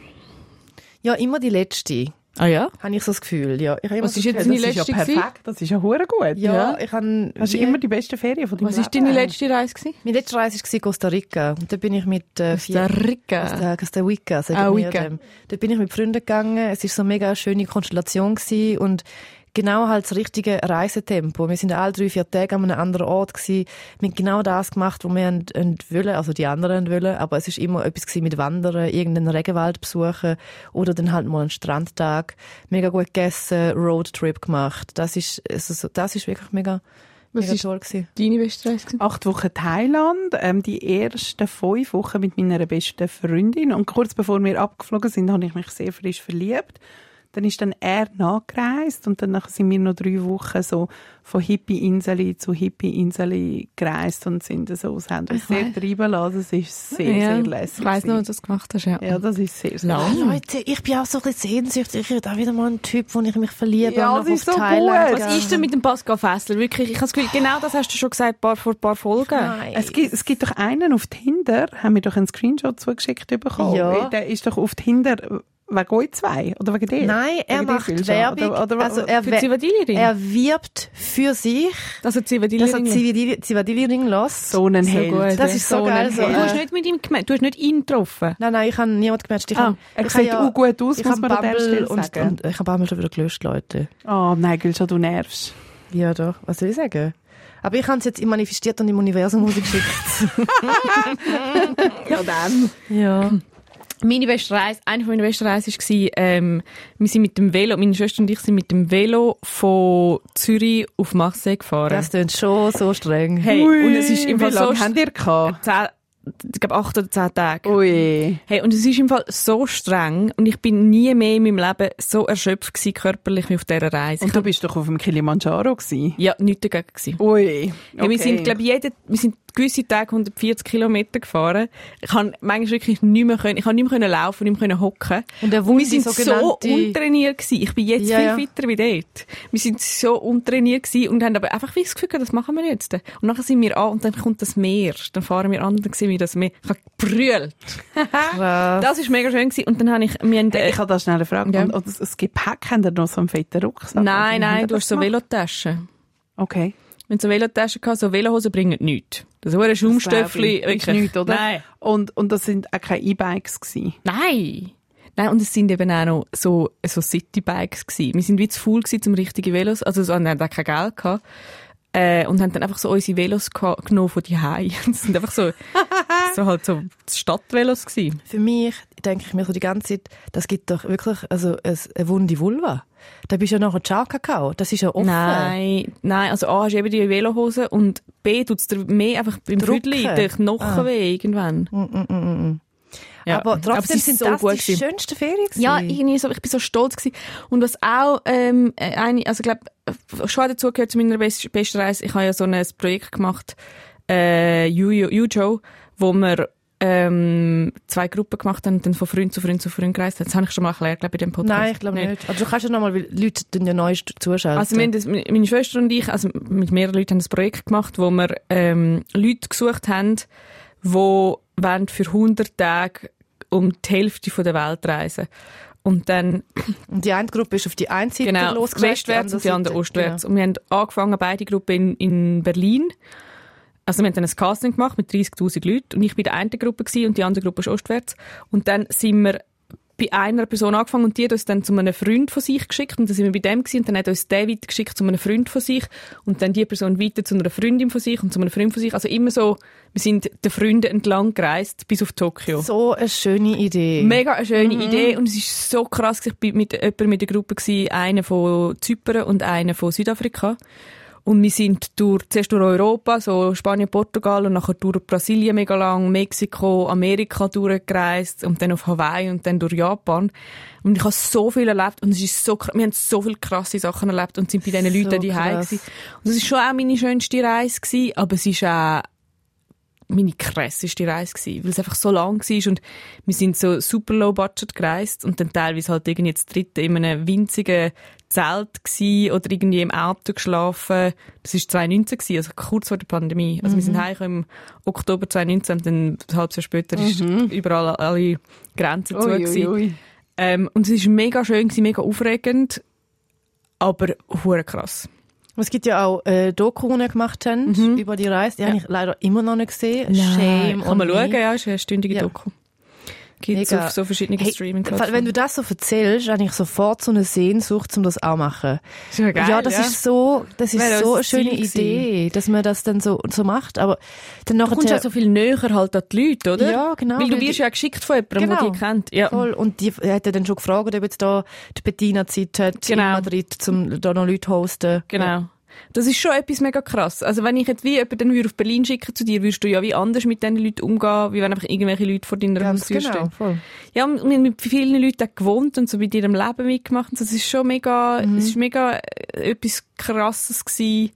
Ja, immer die letzte, Ah ja? habe ich so das Gefühl. Ja, ich habe immer Was so ist das jetzt Gefühl, deine das ist ja perfekt, das ist ja hure gut. Ja, Ja. ich habe... Das ist wie- immer die beste Ferien von deinem Was war deine letzte Reise? Gewesen? Meine letzte Reise war Costa Rica. Und da bin ich mit äh, Costa Rica. Costa, Costa Rica, sagen Ah, wir Rica. Dort bin ich mit Freunden gegangen. Es war so eine mega schöne Konstellation gewesen und genau halt das richtige Reisetempo. Wir sind alle drei, vier Tage an einem anderen Ort gewesen. Wir haben genau das gemacht, was wir wollen, also die anderen wollen. Aber es ist immer etwas gewesen mit Wandern, irgendeinen Regenwald besuchen oder dann halt mal einen Strandtag. Mega gut gegessen, Roadtrip gemacht. Das ist, also so- das ist wirklich mega, Was mega ist toll gewesen. deine beste Reise? Gewesen? Acht Wochen Thailand, ähm, die ersten fünf Wochen mit meiner besten Freundin. Und kurz bevor wir abgeflogen sind, habe ich mich sehr frisch verliebt. Dann ist dann er nachgereist und dann sind wir noch drei Wochen so von Hippie-Inseli zu Hippie-Inseli gereist und sind so, es haben uns sehr treiben lassen. Das ist sehr, sehr lässig. Ich weiss noch, dass du das gemacht hast, ja. Ja, das ist sehr, sehr Lang. Ah, Leute, ich bin auch so ein bisschen sehnsüchtig. Ich will auch wieder mal einen Typ, wo ich mich verliebe. Ja, das ist so Thailand gut. Was ist denn mit dem Pascal Fessler? Wirklich, ich habe das Gefühl, genau das hast du schon gesagt paar, vor ein paar Folgen. Nein. Es gibt, es gibt doch einen auf Tinder, haben wir doch einen Screenshot zugeschickt bekommen. Ja. Der ist doch auf Tinder wegen euch zwei oder wegen dir? Nein, er Wegen macht? Werbung. Oder, oder, also er, Für Zivadili-Ring? er wirbt für sich, dass er Zivadili-Ring Zivadili- Zivadili-Ring lässt. so einen So Held. gut. Das ist so So geil. So. Du hast nicht mit ihm gematcht, du hast nicht ihn getroffen. nein, nein, ich habe niemand gematcht. Ich Ah, habe, er ich sieht habe auch gut aus, ich muss man an der Stelle und, sagen. und ich habe Bumble schon wieder gelöscht, Leute. Oh nein, Gülcan, du nervst. Ja, doch. Was soll ich sagen? Aber ich habe es jetzt manifestiert und im Universum rausgeschickt. Ja, dann. ja. Meine beste Reise, eine von meiner besten Reisen war, ähm, wir sind mit dem Velo, meine Schwester und ich sind mit dem Velo von Zürich auf Marseille gefahren. Das klingt schon so streng. hey, Ui, und es ist im Fall so, habt ihr gehabt? zehn, ich glaube acht oder zehn Tage. Ui. Hey, und es ist im Fall so streng und ich bin nie mehr in meinem Leben so erschöpft gewesen, körperlich wie auf dieser Reise. Und du bist doch auf dem Kilimanjaro gewesen. ja, nichts dagegen gewesen. Ui. Hey, wir sind, glaube ich, jeden, wir sind gewisse Tage 140 Kilometer gefahren. Ich kann manchmal wirklich nicht mehr können, ich kann nicht mehr können laufen, nicht mehr können hocken. Und der wir sind so untrainiert gewesen. Ich bin jetzt Ja, viel ja. fitter wie dort. Wir sind so untrainiert gewesen und haben aber einfach wie das Gefühl das machen wir jetzt. Und nachher sind wir an und dann kommt das Meer. Dann fahren wir an und dann sehen wir das Meer. Ich habe gebrüllt. Das ist mega schön gewesen. Und dann habe ich, wir haben, äh, ich habe da schnell eine Frage. Ja. Und, und das, das Gepäck, haben ihr noch so einen fetten Rucksack? nein, nein, du hast so? Velotaschen. Okay. Wenn du so Velotaschen gehabt, so Velohosen bringen nichts. Das ist ein Schaumstöffli. Wirklich. nichts, oder? Nein. Und, und das sind auch keine E-Bikes gewesen. Nein. Nein, und es sind eben auch noch so, so Citybikes gewesen. Wir sind wie zu faul gewesen zum richtigen Velos. Also, so, wir hatten auch kein Geld gehabt. Äh, und haben dann einfach so unsere Velos genommen von die Das sind einfach so, so halt so Stadtvelos gewesen. Für mich denke ich mir so die ganze Zeit, das gibt doch wirklich also ein- eine wunde Vulva. Da bist du ja nachher Ciao Kakao. Das ist ja offen. Nein, nein, also A hast du eben die Velohose und B tut es dir mehr einfach beim. Füdli, der Knochen Ah. weh irgendwann. Mm, mm, mm, mm. Ja. Aber trotzdem ist sind so das gut die gewesen. schönsten Ferien gewesen. Ja, irgendwie so, ich bin so stolz gewesen. Und was auch, ähm, äh, eine, also ich glaube, schon dazu gehört zu meiner best, besten Reise, ich habe ja so ein Projekt gemacht, äh, Yu- Yujo, wo wir, ähm, zwei Gruppen gemacht haben und dann von Freund zu Freund zu Freund gereist haben. Das habe ich schon mal erklärt, glaube ich, in dem Podcast. Nein, ich glaube nicht. Also du kannst ja nochmal, weil Leute tun ja neu zuschauen. Also das, meine Schwester und ich, also mit mehreren Leuten haben das Projekt gemacht, wo wir ähm, Leute gesucht haben, die für 100 Tage um die Hälfte der Welt reisen. Und dann Und die eine Gruppe ist auf die eine Seite genau, losgereist, westwärts und die andere ostwärts. Und wir haben angefangen, beide Gruppen in, in Berlin. Also wir haben dann ein Casting gemacht mit 30'000 Leuten und ich bin der eine Gruppe gewesen und die andere Gruppe ist ostwärts. Und dann sind wir bei einer Person angefangen und die hat uns dann zu einem Freund von sich geschickt und dann sind wir bei dem gewesen und dann hat uns der weitergeschickt zu einem Freund von sich und dann die Person weiter zu einer Freundin von sich und zu einem Freund von sich. Also immer so, wir sind den Freunden entlang gereist bis auf Tokio. So eine schöne Idee. Mega eine schöne Mhm. Idee und es ist so krass. Ich bin mit jemandem mit der Gruppe gewesen, einer von Zypern und einer von Südafrika. Und wir sind durch, zuerst durch Europa, so Spanien, Portugal und nachher durch Brasilien mega lang, Mexiko, Amerika durchgereist und dann auf Hawaii und dann durch Japan. Und ich habe so viel erlebt und es ist so, wir haben so viele krasse Sachen erlebt und sind bei diesen So Leuten die krass. gewesen. Und es ist schon auch meine schönste Reise gewesen, aber es ist auch meine krasseste Reise gewesen, weil es einfach so lang war und wir sind so super low budget gereist und dann teilweise halt irgendwie das dritte in einem winzigen Zelt gsi oder irgendwie im Auto geschlafen. Das ist 2019 gewesen, also kurz vor der Pandemie. Also wir sind heimgekommen im Oktober 2019 und dann ein halbes Jahr später ist überall alle Grenzen zu Ui, gewesen. ui, ui. Ähm, und es ist mega schön gewesen, mega aufregend, aber hure krass. Es gibt ja auch äh, Doku, die gemacht haben über die Reise. Die habe ich leider immer noch nicht gesehen. Shame Kann man schauen, ja, ist eine stündige Ja. Doku. Gibt auf so verschiedenen Hey, streaming wenn du das so erzählst, habe ich sofort so eine Sehnsucht, um das auch machen. ist ja geil, ja, das ist so, das ist Wäre so unser eine schöne Ziel gewesen. Idee, dass man das dann so, so macht. Aber dann Du nachher kommst ja so viel näher halt an die Leute, oder? Ja, genau, Weil du weil wirst ja geschickt von jemandem, Genau. der dich kennt. Ja. Voll. Und die hat ja dann schon gefragt, ob jetzt da die Bettina Zeit hat Genau. in Madrid, um da noch Leute zu hosten. Genau. Das ist schon etwas mega krass. Also wenn ich jetzt wie jemanden dann auf Berlin schicken zu dir, würdest du ja wie anders mit diesen Leuten umgehen, wie wenn einfach irgendwelche Leute vor deiner Ganz Haustür genau, stehen. voll. Ja, und wir haben mit vielen Leuten gewohnt und so bei ihrem Leben mitgemacht. und so. Das ist schon mega, es ist mega äh, etwas Krasses gewesen.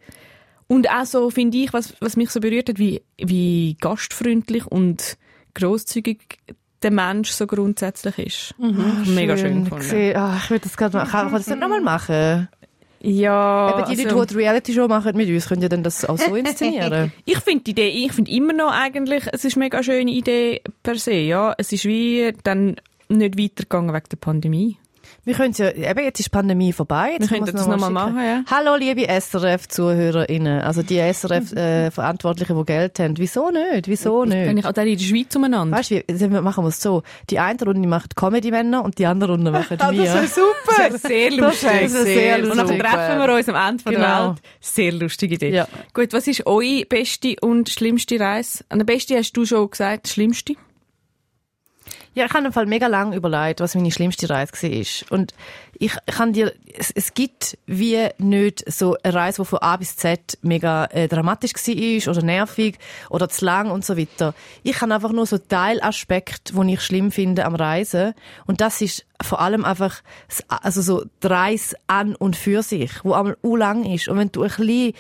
Und auch so, finde ich, was, was mich so berührt hat, wie, wie gastfreundlich und großzügig der Mensch so grundsätzlich ist. Mega schön gefunden. Gesehen. Ah, ich würde das gerade machen. Kann, kann das nicht nochmal machen? Ja, Eben die also- Leute, die die Reality-Show machen mit uns, können ja dann das auch so inszenieren. Ich finde die Idee, ich finde immer noch eigentlich, es ist eine mega schöne Idee per se, ja. Es ist wie dann nicht weitergegangen wegen der Pandemie. Wir können ja, eben jetzt ist die Pandemie vorbei. Jetzt Wir können könnten wir es das noch mal schicken. machen, ja. Hallo liebe SRF-ZuhörerInnen, also die SRF-Verantwortlichen, die Geld haben. Wieso nicht? Wieso nicht? ich auch dann in der Schweiz umeinander. Weißt du, wie- dann machen wir es so. Die eine Runde macht Comedy-Männer und die andere Runde machen Ah, das wir. wäre super. sehr Das wäre sehr Und dann lustig. treffen wir uns am Ende von der Genau. Welt. Sehr lustige Idee. Ja. Gut, was ist eure beste und schlimmste Reise? An der beste hast du schon gesagt, schlimmste? Ja, ich habe im Fall mega lang überlegt, was meine schlimmste Reise war. Und ich kann dir, es, es gibt wie nicht so eine Reise, die von A bis Z mega äh, dramatisch war oder nervig oder zu lang und so weiter. Ich habe einfach nur so Teilaspekte, die ich schlimm finde am Reisen. Und das ist vor allem einfach, das- also so die Reise an und für sich, wo einmal u lang ist. Und wenn du ein bisschen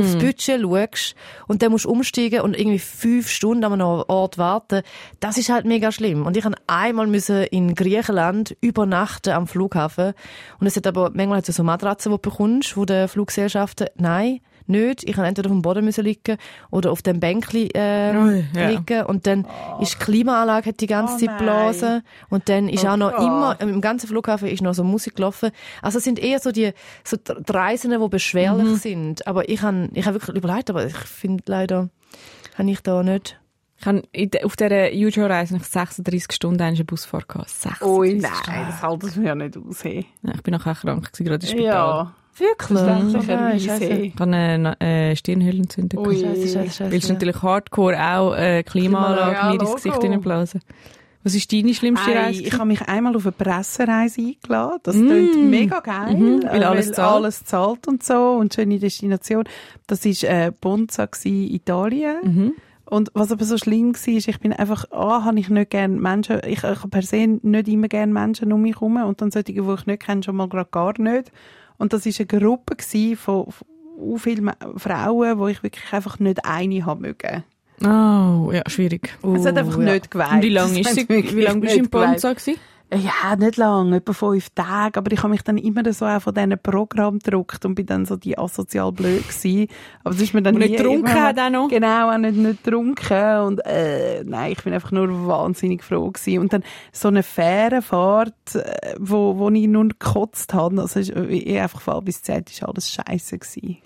aufs Budget schaust und dann musst du umsteigen und irgendwie fünf Stunden an einem Ort warten, das ist halt mega schlimm. Und ich habe einmal müssen in Griechenland übernachten am Flughafen. Und es hat aber, manchmal hat es so Matratzen, die du bekommst, wo der Fluggesellschaften, nein, nicht. Ich kann entweder auf dem Boden müssen liegen oder auf dem Bänkli äh, ja. liegen. Und dann ist die Klimaanlage hat die ganze Oh Zeit nein. geblasen. Und dann ist Oh auch noch Gott. immer, im ganzen Flughafen ist noch so Musik gelaufen. Also es sind eher so die, so die Reisenden, die beschwerlich Mhm. sind. Aber ich habe ich hab wirklich überlegt, aber ich finde leider, habe ich da nicht. Ich habe auf dieser Jujo-Reise nach 36 Stunden eine Busfahrt gehabt. 36 Ui, nein, Stunden. das halten wir ja nicht aus. hey. Ja, Ich bin nachher krank gewesen, gerade im Spital. Ja, Wirklich? Scheiße. Ich habe eine äh, Stirnhöhlenentzündung Ui. gehabt. Scheiße, scheiße, Weil es scheiße. natürlich hardcore auch äh, Klimaanlage mir ins. Gesicht hineinblasen. Was ist deine schlimmste Ei, Reise? ich habe mich einmal auf eine Pressereise eingeladen. Das klingt mega geil, Mhm, weil äh, alles zahlt. alles zahlt und so und schöne Destination. Das war äh, Bonza, gewesen, Italien. Mhm. Und was aber so schlimm war, ist, ich bin einfach, ah, habe ich nicht gern Menschen, ich, ich habe per se nicht immer gern Menschen um mich herum und dann solche, die ich nicht kenne, schon mal gerade gar nicht. Und das war eine Gruppe von, von vielen Frauen, wo ich wirklich einfach nicht eine haben mögen. Oh, ja, schwierig. es hat einfach ja. nicht geweiht. Und wie lange ist sie? Wie lange bist du im gewesen? Ja, nicht lang, etwa fünf Tage, aber ich habe mich dann immer so auch von diesen Programm gedruckt und bin dann so die asozial blöd gewesen. Aber es ist mir dann Und nicht nie getrunken irgendwann- hat auch noch? Genau, auch nicht, nicht getrunken und äh, nein, ich bin einfach nur wahnsinnig froh gewesen. Und dann so eine Fährenfahrt, äh, wo, wo ich nur gekotzt habe, also ist, ich einfach von bis Z ist alles scheiße gewesen.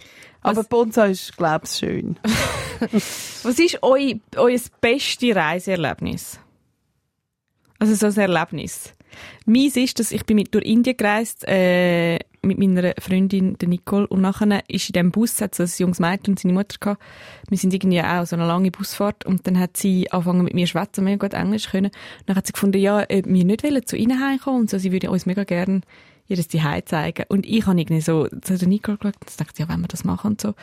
Aber Bonza ist, glaube ich, schön. Was ist eu, euer beste Reiseerlebnis? Also so ein Erlebnis. Meins ist, dass ich bin mit durch Indien gereist äh, mit meiner Freundin der Nicole und nachher ist in dem Bus hat so ein junges Mädchen und seine Mutter gehabt. Wir sind irgendwie auch so eine lange Busfahrt und dann hat sie angefangen mit mir zu schwätzen, mega gut Englisch können. Und dann hat sie gefunden, ja, wir nicht wollen zu ihnen heimkommen und so, sie würde uns mega gerne ihr das Zuhause zeigen. Und ich habe irgendwie so zu der Nicole geschaut und dachte, ja, wenn wir das machen und so.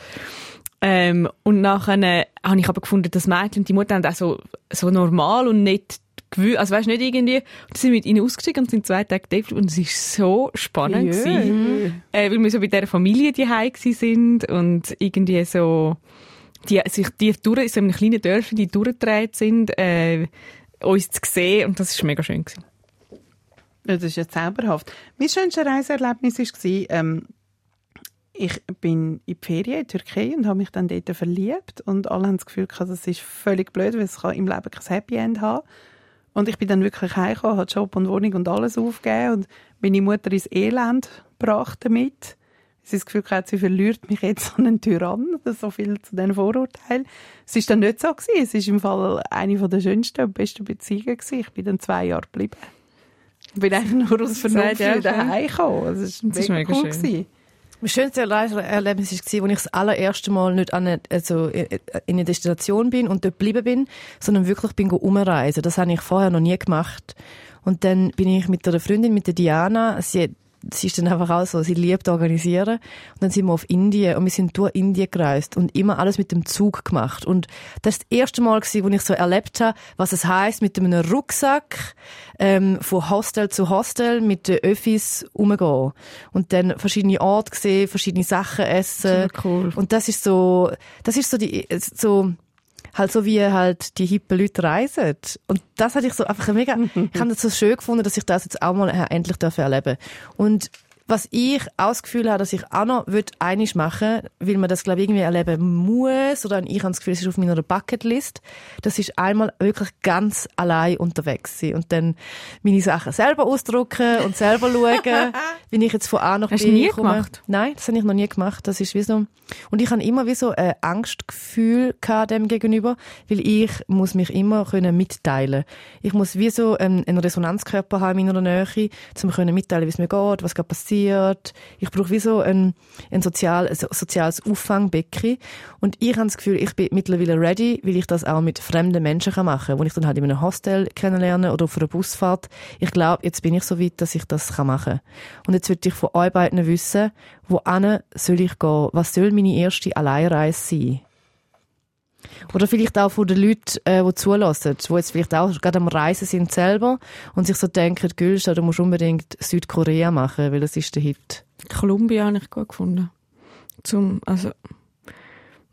Ähm, und nachher äh, habe ich aber gefunden, das Mädchen und die Mutter haben auch so, so normal und nicht gewö- also weißt nicht irgendwie, und sind mit ihnen ausgestiegen und sind zwei Tage dort geblieben. und es ist so spannend Jö. gewesen, äh, weil wir so bei dieser Familie die gewesen sind und irgendwie so, die, sich die durch, so in einem kleinen Dörfchen, die durchgedreht sind, äh, uns zu sehen und das ist mega schön gewesen. Ja, das ist ja zauberhaft. Mein schönstes Reiseerlebnis war, ähm, ich bin in die Ferien in Türkei und habe mich dann dort verliebt und alle haben das Gefühl gehabt, das ist völlig blöd, weil es kann im Leben kein Happy End haben. Und ich bin dann wirklich heimgekommen, habe Job und Wohnung und alles aufgegeben und meine Mutter ins Elend gebracht damit. Sie hat das Gefühl gehabt, sie verliert mich jetzt an einen Tyrann. So viel zu diesen Vorurteilen. Es ist dann nicht so gewesen. Es ist im Fall eine der schönsten und besten Beziehungen gewesen. Ich bin dann zwei Jahre geblieben. Ich bin eigentlich nur aus Vernunft wieder heimgekommen. Es Das ist mega, mega cool schön. gewesen. Mein schönstes Reiseerlebnis war, als ich das allererste Mal nicht an eine, also in in eine Destination bin und dort geblieben bin, sondern wirklich bin umreisen. Das habe ich vorher noch nie gemacht. Und dann bin ich mit einer Freundin, mit der Diana, sie, sie ist dann einfach auch so, sie liebt organisieren. Und dann sind wir auf Indien und wir sind durch Indien gereist und immer alles mit dem Zug gemacht. Und das ist das erste Mal gewesen, wo ich so erlebt habe, was es heißt mit einem Rucksack ähm, von Hostel zu Hostel mit den Öffis umgehen. Und dann verschiedene Orte gesehen, verschiedene Sachen essen. Super cool. Und das ist so, das ist so die, so, halt so wie halt die hippen Leute reisen. Und das hatte ich so einfach mega, ich habe das so schön gefunden, dass ich das jetzt auch mal äh, endlich darf erleben Und was ich auch das Gefühl habe, dass ich auch noch einig machen weil man das, glaube ich, irgendwie erleben muss, oder ich habe das Gefühl, es ist auf meiner Bucketlist, das ist einmal wirklich ganz allein unterwegs sein und dann meine Sachen selber ausdrucken und selber schauen, wie ich jetzt von A nach B Hast du nie komme. gemacht? Nein, das habe ich noch nie gemacht. Das ist wie so. Und ich habe immer wie so ein Angstgefühl gehabt dem gegenüber, weil ich muss mich immer können mitteilen. Ich muss wie so einen, einen Resonanzkörper haben in meiner Nähe, um mitteilen, wie es mir geht, was gerade passiert. Ich brauche wie so ein, ein, sozial, ein so- soziales Auffangbecken. Und ich habe das Gefühl, ich bin mittlerweile ready, weil ich das auch mit fremden Menschen machen kann, wo ich dann halt in einem Hostel kennenlerne oder auf einer Busfahrt. Ich glaube, jetzt bin ich so weit, dass ich das machen kann. Und jetzt würde ich von euch beiden wissen, wo soll ich gehen? Was soll meine erste Alleinreise sein? Oder vielleicht auch von den Leuten, äh, die zulassen, die jetzt vielleicht auch gerade am Reisen sind selber und sich so denken, Gülscha, du musst unbedingt Südkorea machen, weil das ist der Hit. Kolumbien habe ich gut gefunden. Zum, also,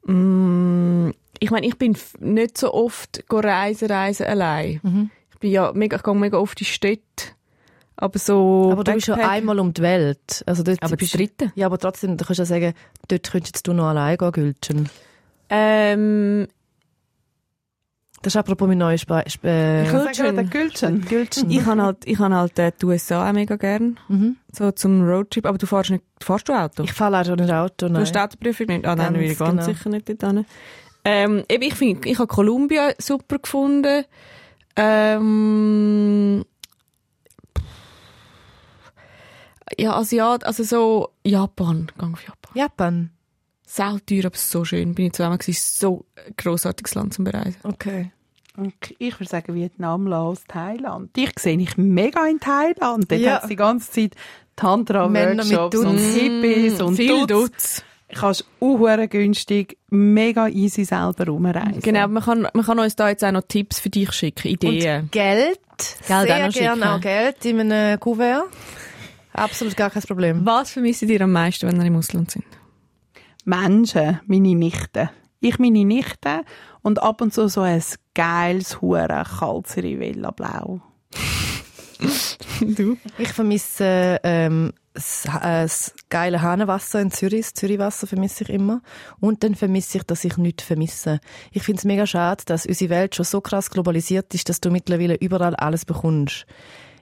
mm, ich meine, ich bin nicht so oft reisen, reisen allein. Mhm. Ich bin ja mega, ich gehe mega oft in die Städte. Aber so. Aber du bist ja einmal um die Welt. Also dort Aber bist bestritten. Ja, aber trotzdem, du kannst ja sagen, dort könntest du noch allein gehen, Gülschen. Ähm, Das ist apropos mein neues Spe Ich Gültchen. Gültchen. Gülschen. ich habe halt, ich habe halt äh, die USA auch mega gern. Mhm. So zum Roadtrip. Aber du fährst nicht, fahrst du Auto? Ich fahre leider nicht Auto, Du nein. hast die Autoprüfung nicht? Ah, dann Ganz will ich ganz genau. sicher nicht dort hin. Ähm, eben, ich finde, ich habe Kolumbien super gefunden. Ähm, ja, Asiat, also so Japan, gang auf Japan. Japan. Sau teuer, aber so schön. Bin ich zweimal gewesen. So ein grossartiges Land zum Bereisen. Okay. Und ich würde sagen Vietnam, Laos, Thailand. Dich sehe ich mega in Thailand. Dort Ja. hat es die ganze Zeit Männer mit Tantra-Workshops und. Hippies und Viel Dutz. Dutz. Kannst auch günstig, mega easy selber rumreisen. Genau, man kann, man kann uns da jetzt auch noch Tipps für dich schicken, Ideen. Und Geld. Geld auch Sehr noch gerne auch Geld in einem Kuvert. Absolut gar kein Problem. Was vermisst ihr am meisten, wenn ihr im Ausland sind? Menschen, meine Nichten. Ich meine Nichten und ab und zu so ein geiles, hure Kalzeri Villa Blau. Du? Ich vermisse ähm, das, äh, das geile Hahnenwasser in Zürich, das Zürichwasser vermisse ich immer. Und dann vermisse ich, dass ich nichts vermisse. Ich finde es mega schade, dass unsere Welt schon so krass globalisiert ist, dass du mittlerweile überall alles bekommst.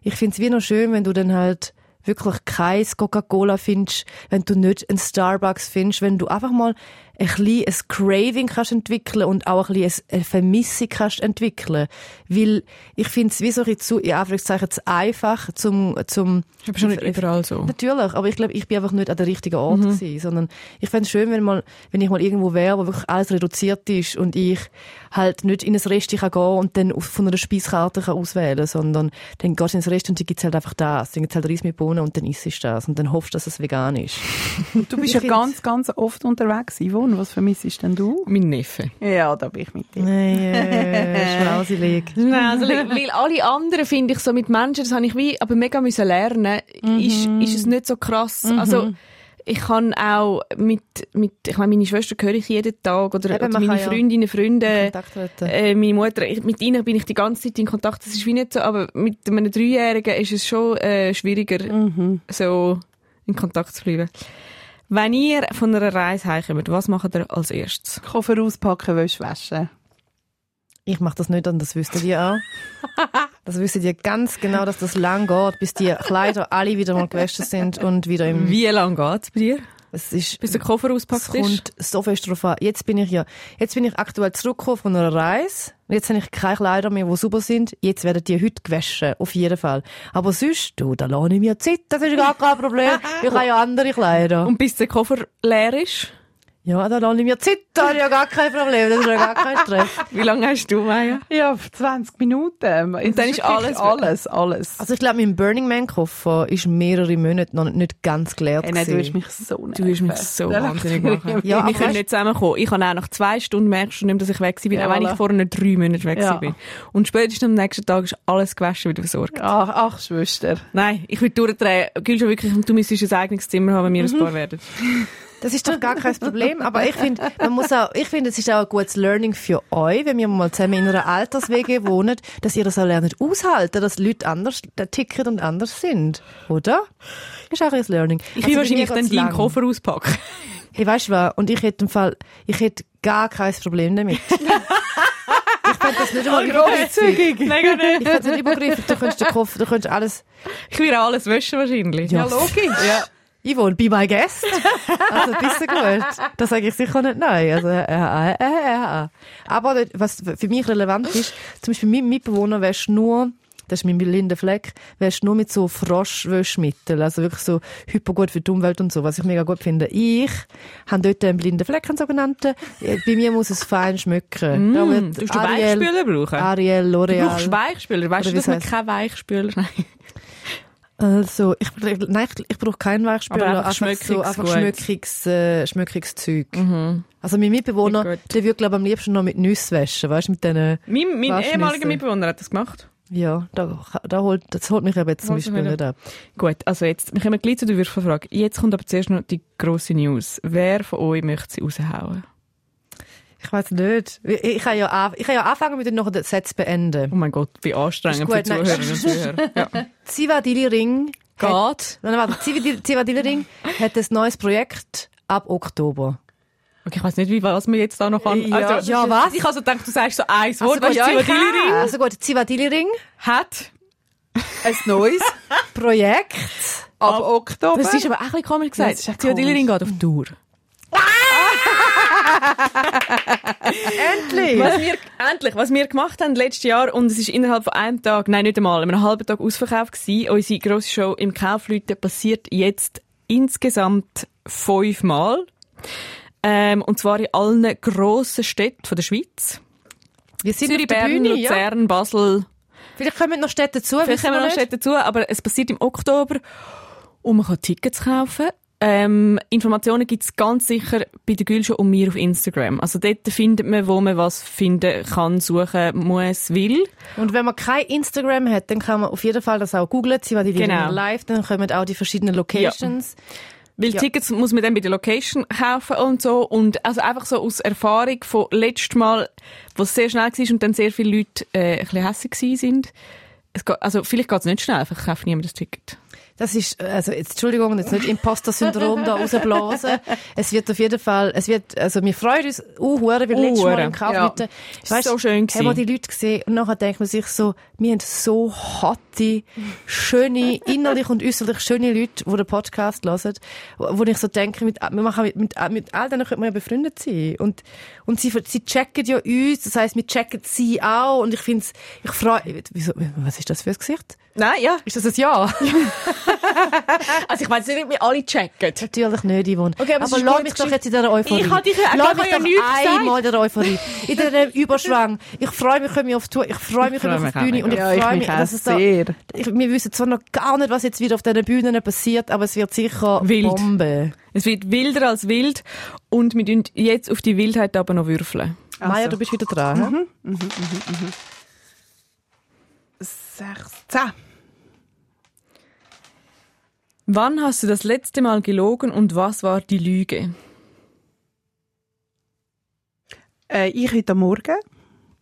Ich finde es wie noch schön, wenn du dann halt wirklich kein Coca-Cola findest, wenn du nicht einen Starbucks findest, wenn du einfach mal ein bisschen ein Craving kannst entwickeln und auch ein bisschen eine Vermissung kannst entwickeln. Weil ich finde es wie so ein zu, in Anführungszeichen, zu einfach zum, zum, Ist aber schon nicht überall so. Natürlich, aber ich glaube, ich bin einfach nicht an der richtigen Ort Mhm. gewesen, sondern ich fände es schön, wenn, mal, wenn ich mal irgendwo wäre, wo wirklich alles reduziert ist und ich halt nicht in ein Restaurant kann gehen und dann von einer Speiskarte kann auswählen sondern dann gehst du ins Restaurant und dann gibt's halt einfach das. Dann gibt's halt Reis mit Bohnen und dann isst du das und dann hoffst du, dass es vegan ist. Du bist Ich ja ganz, ganz oft unterwegs, Yvonne. Was vermissest denn du? Mein Neffe. Ja, da bin ich mit dir. Nein, äh, Nein, also, weil alle anderen finde ich so mit Menschen, das habe ich wie aber mega müssen lernen, ist, ist es nicht so krass. Also ich kann auch mit, mit ich meine, meine Schwester höre ich jeden Tag oder, Eben, oder man meine kann ja Freundinnen, Freunde, äh, meine Mutter, ich, mit ihnen bin ich die ganze Zeit in Kontakt. Das ist wie nicht so, aber mit einem Dreijährigen ist es schon äh, schwieriger, so in Kontakt zu bleiben. Wenn ihr von einer Reise heimkommt, was macht ihr als erstes? Koffer auspacken, Wäsche waschen. Ich mache das nicht und das wüssten die auch. Das wüssten die ganz genau, dass das lang geht, bis die Kleider alle wieder mal gewaschen sind und wieder im... Wie lange geht's bei dir? Es ist, Bis der Koffer es auspackt ist? kommt so fest drauf an. Jetzt bin ich ja, jetzt bin ich aktuell zurückgekommen von einer Reise. Jetzt habe ich keine Kleider mehr, die super sind. Jetzt werden die heute gewaschen, auf jeden Fall. Aber sonst, du, da lohne ich mir Zeit, das ist gar kein Problem. Ich habe ja andere Kleider. Und bis der Koffer leer ist? Ja, ich mir Zeit, da habe ich ja gar kein Problem, das ist ja gar kein Stress. Wie lange hast du, Maya? Ja, 20 Minuten. Und dann ist alles- alles, alles. Also ich glaube, mein Burning Man Koffer ist mehrere Monate noch nicht ganz geleert Hey, nein, du hast mich so Du hast mich so Der wahnsinnig machen. Ja, wir können nicht zusammenkommen. Ich habe auch nach zwei Stunden merkst du nicht dass ich weg bin, Ja, auch wenn ich vorher nicht drei Monate weg Ja. bin. Und spätestens am nächsten Tag ist alles gewaschen wieder versorgt. Ach, ach, Schwester. Nein, ich will durchdrehen. Schon wirklich, du müsstest ein eigenes Zimmer haben, wenn wir ein Paar werden. Das ist doch gar kein Problem. Aber ich finde, man muss auch, ich finde, es ist auch ein gutes Learning für euch, wenn wir mal zusammen in einer Alterswege wohnen, dass ihr das auch lernt aushalten, dass Leute anders ticken und anders sind. Oder? Ist auch ein Learning. Ich Also will wahrscheinlich dann deinen. Koffer auspacken. Hey, weißt du was? Und ich hätte im Fall, ich hätte gar kein Problem damit. ich fände das nicht einmal übergriffig. Nein, gar nicht. Ich fände es nicht übergriffig. Du könntest den Koffer, du könntest alles, Ich auch alles waschen wahrscheinlich. Ja, logisch. Ja. Yvonne, be my guest. Also, bist du gut? Da sage ich sicher nicht nein. Also, äh, äh, äh, äh, äh. Aber das- was für mich relevant ist, zum Beispiel mein Mitbewohner wäscht nur, das ist mein blinder Fleck, wäscht nur mit so Froschwäschmittel. Also wirklich so hypergut für die Umwelt und so, was ich mega gut finde. Ich habe dort einen blinden Fleck, einen sogenannten. Äh, Bei mir muss es fein wird Mm, Du musst Weichspüler brauchen? Ariel, Du brauchst L'Oreal. Weichspüler. Weißt du, dass man keinen Weichspüler Nein. Also, ich, nein, ich, ich brauche keinen Weichspüler. Aber einfach so, Schmöckiges einfach gut. schmöckiges, äh, schmöckiges Zeug. Also, mein Mitbewohner, der würde, glaube ich, am liebsten noch mit Nüsse waschen, weißt du, mit denen, Mein, mein ehemaliger Mitbewohner hat das gemacht. ja, da, da holt, das holt mich eben jetzt zum Beispiel nicht nicht ab. Gut, also jetzt, wir kommen gleich zu der Würfelfrage. Jetzt kommt aber zuerst noch die grosse News. Wer von euch möchte sie raushauen? Ich weiß nicht. Ich, ich kann ja, an- ich kann ja anfangen mit den noch den Satz beenden. Oh mein Gott, wie anstrengend für. Zuhörerinnen und Zuhörer. Ja. Zivadili Ring, Geht. nein, warte, Zivadili Zivadili Ring hat ein neues Projekt ab Oktober. Okay, ich weiß nicht, wie, was wir jetzt da noch an. Ja. also, Ja, was? Ich also gedacht, du sagst so ein Wort, gut, weißt du, ich Zivadili-Ring kann. Also gut, Zivadili Ring, hat. Ein neues. Projekt. Ab Oktober. Das ist aber auch ein bisschen komisch gesagt. ist ja Zivadili-Ring geht auf Tour. Endlich! Was wir, endlich, was wir gemacht haben letztes Jahr, und es ist innerhalb von einem Tag, nein, nicht einmal, einem halben Tag ausverkauft gewesen. Unsere grosse Show im Kaufleute passiert jetzt insgesamt fünfmal. Ähm, und zwar in allen grossen Städten von der Schweiz. Wir sind Zürich, Bern, Bühne, ja. Luzern, Basel. Vielleicht kommen noch Städte dazu. Vielleicht kommen noch. Städte dazu, aber es passiert im Oktober. Und man kann Tickets kaufen. Ähm, Informationen gibt's ganz sicher bei der Gülsche und mir auf Instagram. Also dort findet man, wo man was finden kann, suchen muss, will. Und wenn man kein Instagram hat, dann kann man auf jeden Fall das auch googlen. Sie war die Genau. genau. live, dann kommen auch die verschiedenen Locations. Weil Ja. Tickets muss man dann bei der Location kaufen und so. Und also einfach so aus Erfahrung von letztem Mal, wo es sehr schnell war und dann sehr viele Leute äh, ein bisschen hässlich sind. Es geht, also vielleicht geht es nicht schnell, einfach kauft niemand das Ticket. Das ist, also jetzt, Entschuldigung, jetzt nicht Imposter-Syndrom da rausblasen. Es wird auf jeden Fall, es wird, also wir freuen uns uh, hure, weil letztes Mal im Kauf ja. war so schön haben wir gewesen. die Leute gesehen und nachher denkt man sich so, wir haben so harte, schöne, innerlich und äußerlich schöne Leute, die den Podcast hören, wo wo ich so denke, mit, wir machen mit, mit, mit all denen könnte man ja befreundet sein. Und, und sie, sie checken ja uns, das heisst, wir checken sie auch und ich finde es, ich freue, wieso, was ist das für ein Gesicht? Nein, ja. Ist das ein Ja? Also ich meine, nicht wir alle checken. Natürlich nicht, Yvonne. Okay, aber aber lass mich doch jetzt in dieser Euphorie. Ich habe dich- ich lass mich ja doch einmal in dieser Euphorie. In diesem Überschwang. Ich freue mich, können wir auf Tour. Ich freue mich, können wir auf die Bühne. Und ich Ja, freue mich mich, dass es da, sehr. ich, wir wissen zwar noch gar nicht, was jetzt wieder auf diesen Bühnen passiert, aber es wird sicher Wild. Bombe. Es wird wilder als wild und wir tun jetzt auf die Wildheit aber noch würfeln. Maya, du bist wieder dran. hä? 16. Wann hast du das letzte Mal gelogen und was war die Lüge? Äh, ich heute Morgen.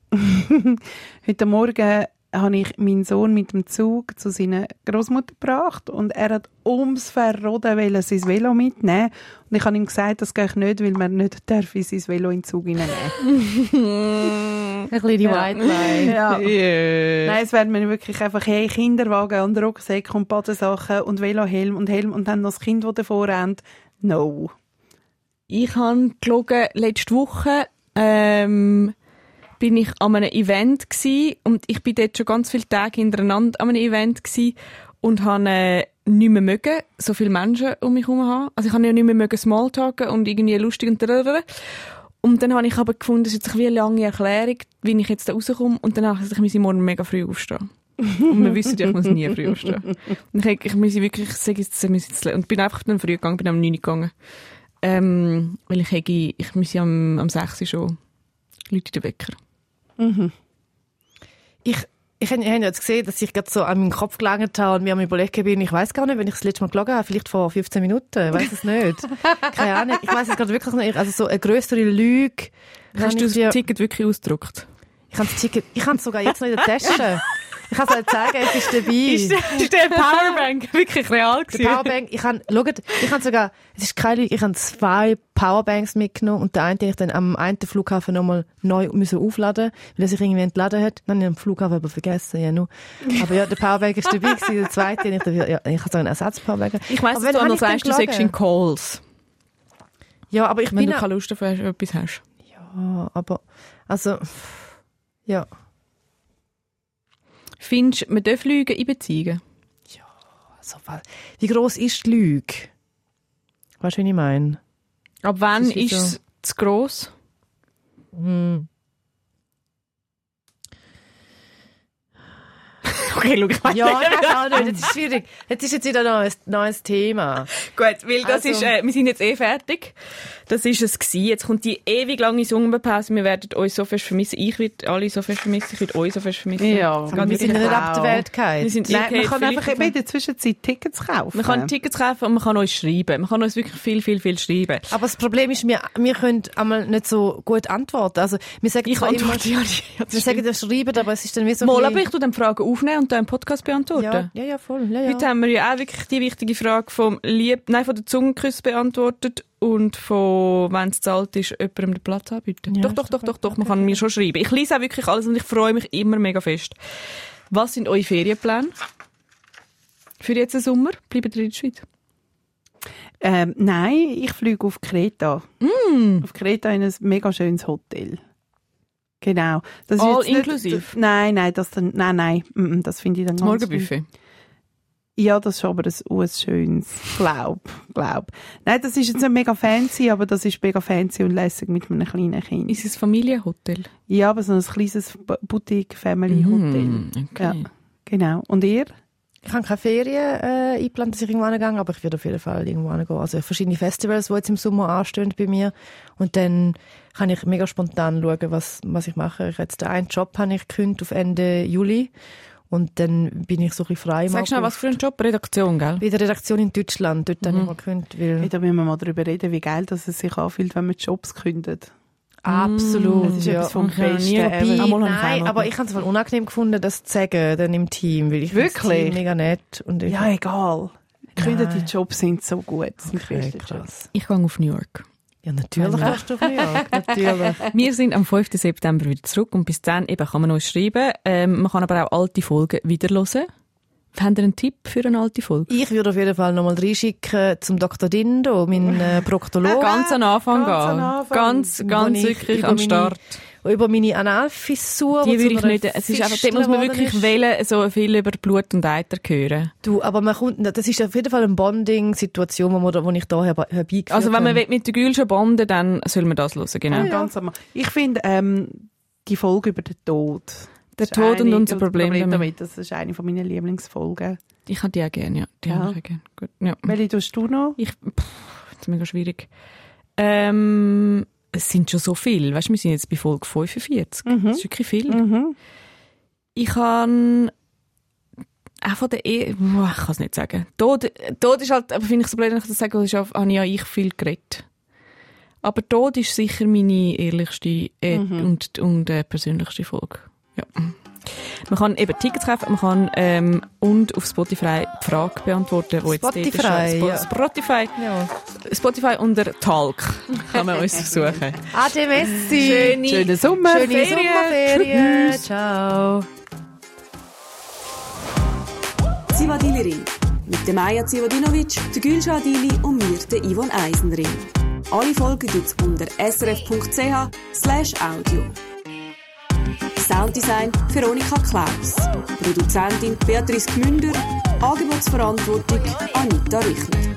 heute Morgen habe ich meinen Sohn mit dem Zug zu seiner Großmutter gebracht und er hat ums Verroden wollen sein Velo mitnehmen und ich habe ihm gesagt, das gehe ich nicht, weil man nicht darf in sein Velo in den Zug hineinnehmen. Ein kleine White Lie. ja. Yeah. Nein, es werden mir wirklich einfach hey, Kinderwagen und Rucksäcke und Badesachen und Velohelm und Helm und dann noch das Kind, das davor rennt. No. Ich habe gelogen, letzte Woche ähm, bin ich an einem Event gsi und ich bin dort schon ganz viele Tage hintereinander an einem Event gsi und habe äh, nicht mehr mögen, so viele Menschen um mich herum haben. Also ich habe ja nicht mehr mögen Smalltalken und irgendwie lustig und drrrr. Und dann habe ich aber gefunden, das ist jetzt eine lange Erklärung, wie ich jetzt da rauskomme. Und dann habe ich ich muss morgen mega früh aufstehen. und wir wissen ja, ich muss nie früh aufstehen. Und ich, ich muss wirklich sagen, jetzt muss ich jetzt, und bin einfach dann früh gegangen, bin am 9 Uhr gegangen. Ähm, weil ich hätte, ich muss am, am 6 Uhr schon Leute den Wecker. Ich, ich habe jetzt gesehen, dass ich gerade so an meinen Kopf gelangt habe und mir am überlegen bin, ich weiß gar nicht, wenn ich das letzte Mal gelogen habe, vielleicht vor 15 Minuten, ich weiß es nicht. Keine Ahnung, ich weiß es gerade wirklich nicht. Also so eine größere Lüge. Hast du das Ticket wirklich ausgedruckt? Ich habe das Ticket, ich habe es sogar jetzt noch in der Tasche. Ich kann es euch zeigen, es ist dabei. ist der Powerbank wirklich real Der Powerbank, ich habe, schaut, ich habe sogar, es ist keine Lüge, ich habe zwei Powerbanks mitgenommen und der eine, den ich dann am einen Flughafen nochmal neu müssen aufladen, weil er sich irgendwie entladen hat. Dann habe ich am Flughafen aber vergessen, ja, nur. Aber ja, der Powerbank ist dabei gewesen, der zweite, den ich, dafür- ja, ich habe so einen Ersatz-Powerbank. Ich weiss, Aber dass du ich sagst, du sagst in? Calls. Ja, aber ich Wenn bin du auch- keine Lust auf etwas hast. ja, aber, also, ja. Findest du, man darf Lügen in Beziehungen? Also, wa- wie gross ist die Lüge? Weißt du, wie ich meine? Ab wann ist ist es zu gross? Hm. Okay, ich weiss Ja, auch nicht. Das ist schwierig. Jetzt ist jetzt wieder ein neues, neues Thema. Gut, weil das Also- ist, äh, wir sind jetzt eh fertig. Das ist es gewesen. Jetzt kommt die ewig lange Sommerpause. Wir werden euch so fest vermissen. Ich werde alle so fest vermissen. Ich werde euch so fest vermissen. Ja, geht wir sind nicht ab der Welt Wir gefallen. sind Nein, man kann einfach eben in der Zwischenzeit Tickets kaufen. Man kann Tickets kaufen und man kann uns schreiben. Man kann uns wirklich viel, viel, viel schreiben. Aber das Problem ist, wir, wir können einmal nicht so gut antworten. Also, wir sagen Ich zwar immer, antworte ja nicht. Das wir sagen das schreiben, aber es ist dann wie so Mal, ein aber ich tue dann Fragen aufnehmen und dann im Podcast beantworten. ja, ja, ja, voll. Ja, ja. Heute haben wir ja auch wirklich die wichtige Frage vom Lieb, nein, von der Zungenkuss beantwortet und von, wenn es zahlt ist, jemandem den Platz anbieten. Doch, doch doch, doch, doch, man kann mir schon schreiben. Ich lese auch wirklich alles und ich freue mich immer mega fest. Was sind eure Ferienpläne? Für jetzt den Sommer? Bleiben ihr in der Schweiz? Ähm, nein, ich fliege auf Kreta. Mm. Auf Kreta in ein mega schönes Hotel. Genau. Das All inklusiv? nein, nein, das dann, nein, nein, das finde ich dann Das ganz Morgenbuffet? Ja, das ist aber ein, auch ein schönes, glaub, glaub. Nein, das ist jetzt nicht mega fancy, aber das ist mega fancy und lässig mit einem kleinen Kind. Ist es ein Familienhotel? Ja, aber so ein kleines Boutique-Family-Hotel. Mm, okay. Ja, genau. Und ihr? Ich habe keine Ferien äh, eingeplant, dass ich irgendwo gehe, aber ich werde auf jeden Fall irgendwo gehen. Also verschiedene Festivals, die jetzt im Sommer anstehen bei mir. Und dann kann ich mega spontan schauen, was, was ich mache. Ich jetzt den einen Job habe ich gekündigt auf Ende Juli. Und dann bin ich so ein bisschen frei. im Sag schnell, was für ein Job? Redaktion, gell? Bei der Redaktion in Deutschland. Dort habe ich mal gekündigt, weil... Hey, da müssen wir mal darüber reden, wie geil das es sich anfühlt, wenn man Jobs kündet. Absolut. Das ist ja. etwas vom noch nie Besten ich Nein, aber ich habe es voll unangenehm gefunden, das zu sagen dann im Team, weil ich finde das Wirklich? Team mega nett. Und ich, Ja, egal. Ich finde, Nein. die Jobs sind so gut. Das okay, krass. Ich gehe auf New York. Ja, natürlich kannst du auf New York, natürlich. Wir sind am 5. September wieder zurück und bis dann eben kann man uns schreiben. Ähm, man kann aber auch alte Folgen wieder hören. Habt ihr einen Tipp für eine alte Folge? Ich würde auf jeden Fall nochmal reinschicken zum Dr. Dindo, mein äh, Proktologe. Ganz am Anfang Ganz gehen. Anfang. Ganz, ganz wirklich am Start. Über meine Analfissur. Die würde ich nicht, es ist einfach, dort muss man wirklich ist. wählen, so viel über Blut und Eiter hören. Du, aber man kommt, das ist auf jeden Fall eine Bonding-Situation, wo, man- wo ich da herbe- herbeigeführt Also wenn man will mit der Gül schon bonden, dann soll man das hören, genau. Ja, ganz am- Ich finde ähm, die Folge über den Tod. Der das ist Tod und eine- unser Problem damit. Das ist eine von meinen Lieblingsfolgen. Ich habe die auch gerne, ja. Die Ja. habe ich auch gerne. Gut, ja. Welche tust du noch? Ich, pff, das ist mega schwierig. Ähm, es sind schon so viele. Weißt du, wir sind jetzt bei Folge 45. Mhm. Das ist wirklich viel. Mhm. Ich habe auch von der e Boah, ich kann es nicht sagen. Tod, Tod ist halt, aber finde ich so blöd, wenn ich das sage, ist auch, habe ich ja ich viel geredet. Aber Tod ist sicher meine ehrlichste äh, Mhm. und, und äh, persönlichste Folge. Ja. Man kann eben Tickets kaufen, man kann ähm, und auf Spotify die Frage beantworten, wo jetzt. Spotify, Spo- ja. Spotify, Ja. Spotify unter Talk kann man uns suchen. Ade Messi. Schöne, Schönen Sommer. Schöne Ferien. Sommerferien. Ciao. Zivadili-Ring. Mit der Maja Zivadinovic, der Gülşah Adili und mir, der Yvonne Eisenring. Alle Folgen gibt's unter srf.ch slash audio. Sounddesign Veronika Klaus. Produzentin Beatrice Gmünder. Angebotsverantwortung Anita Richner.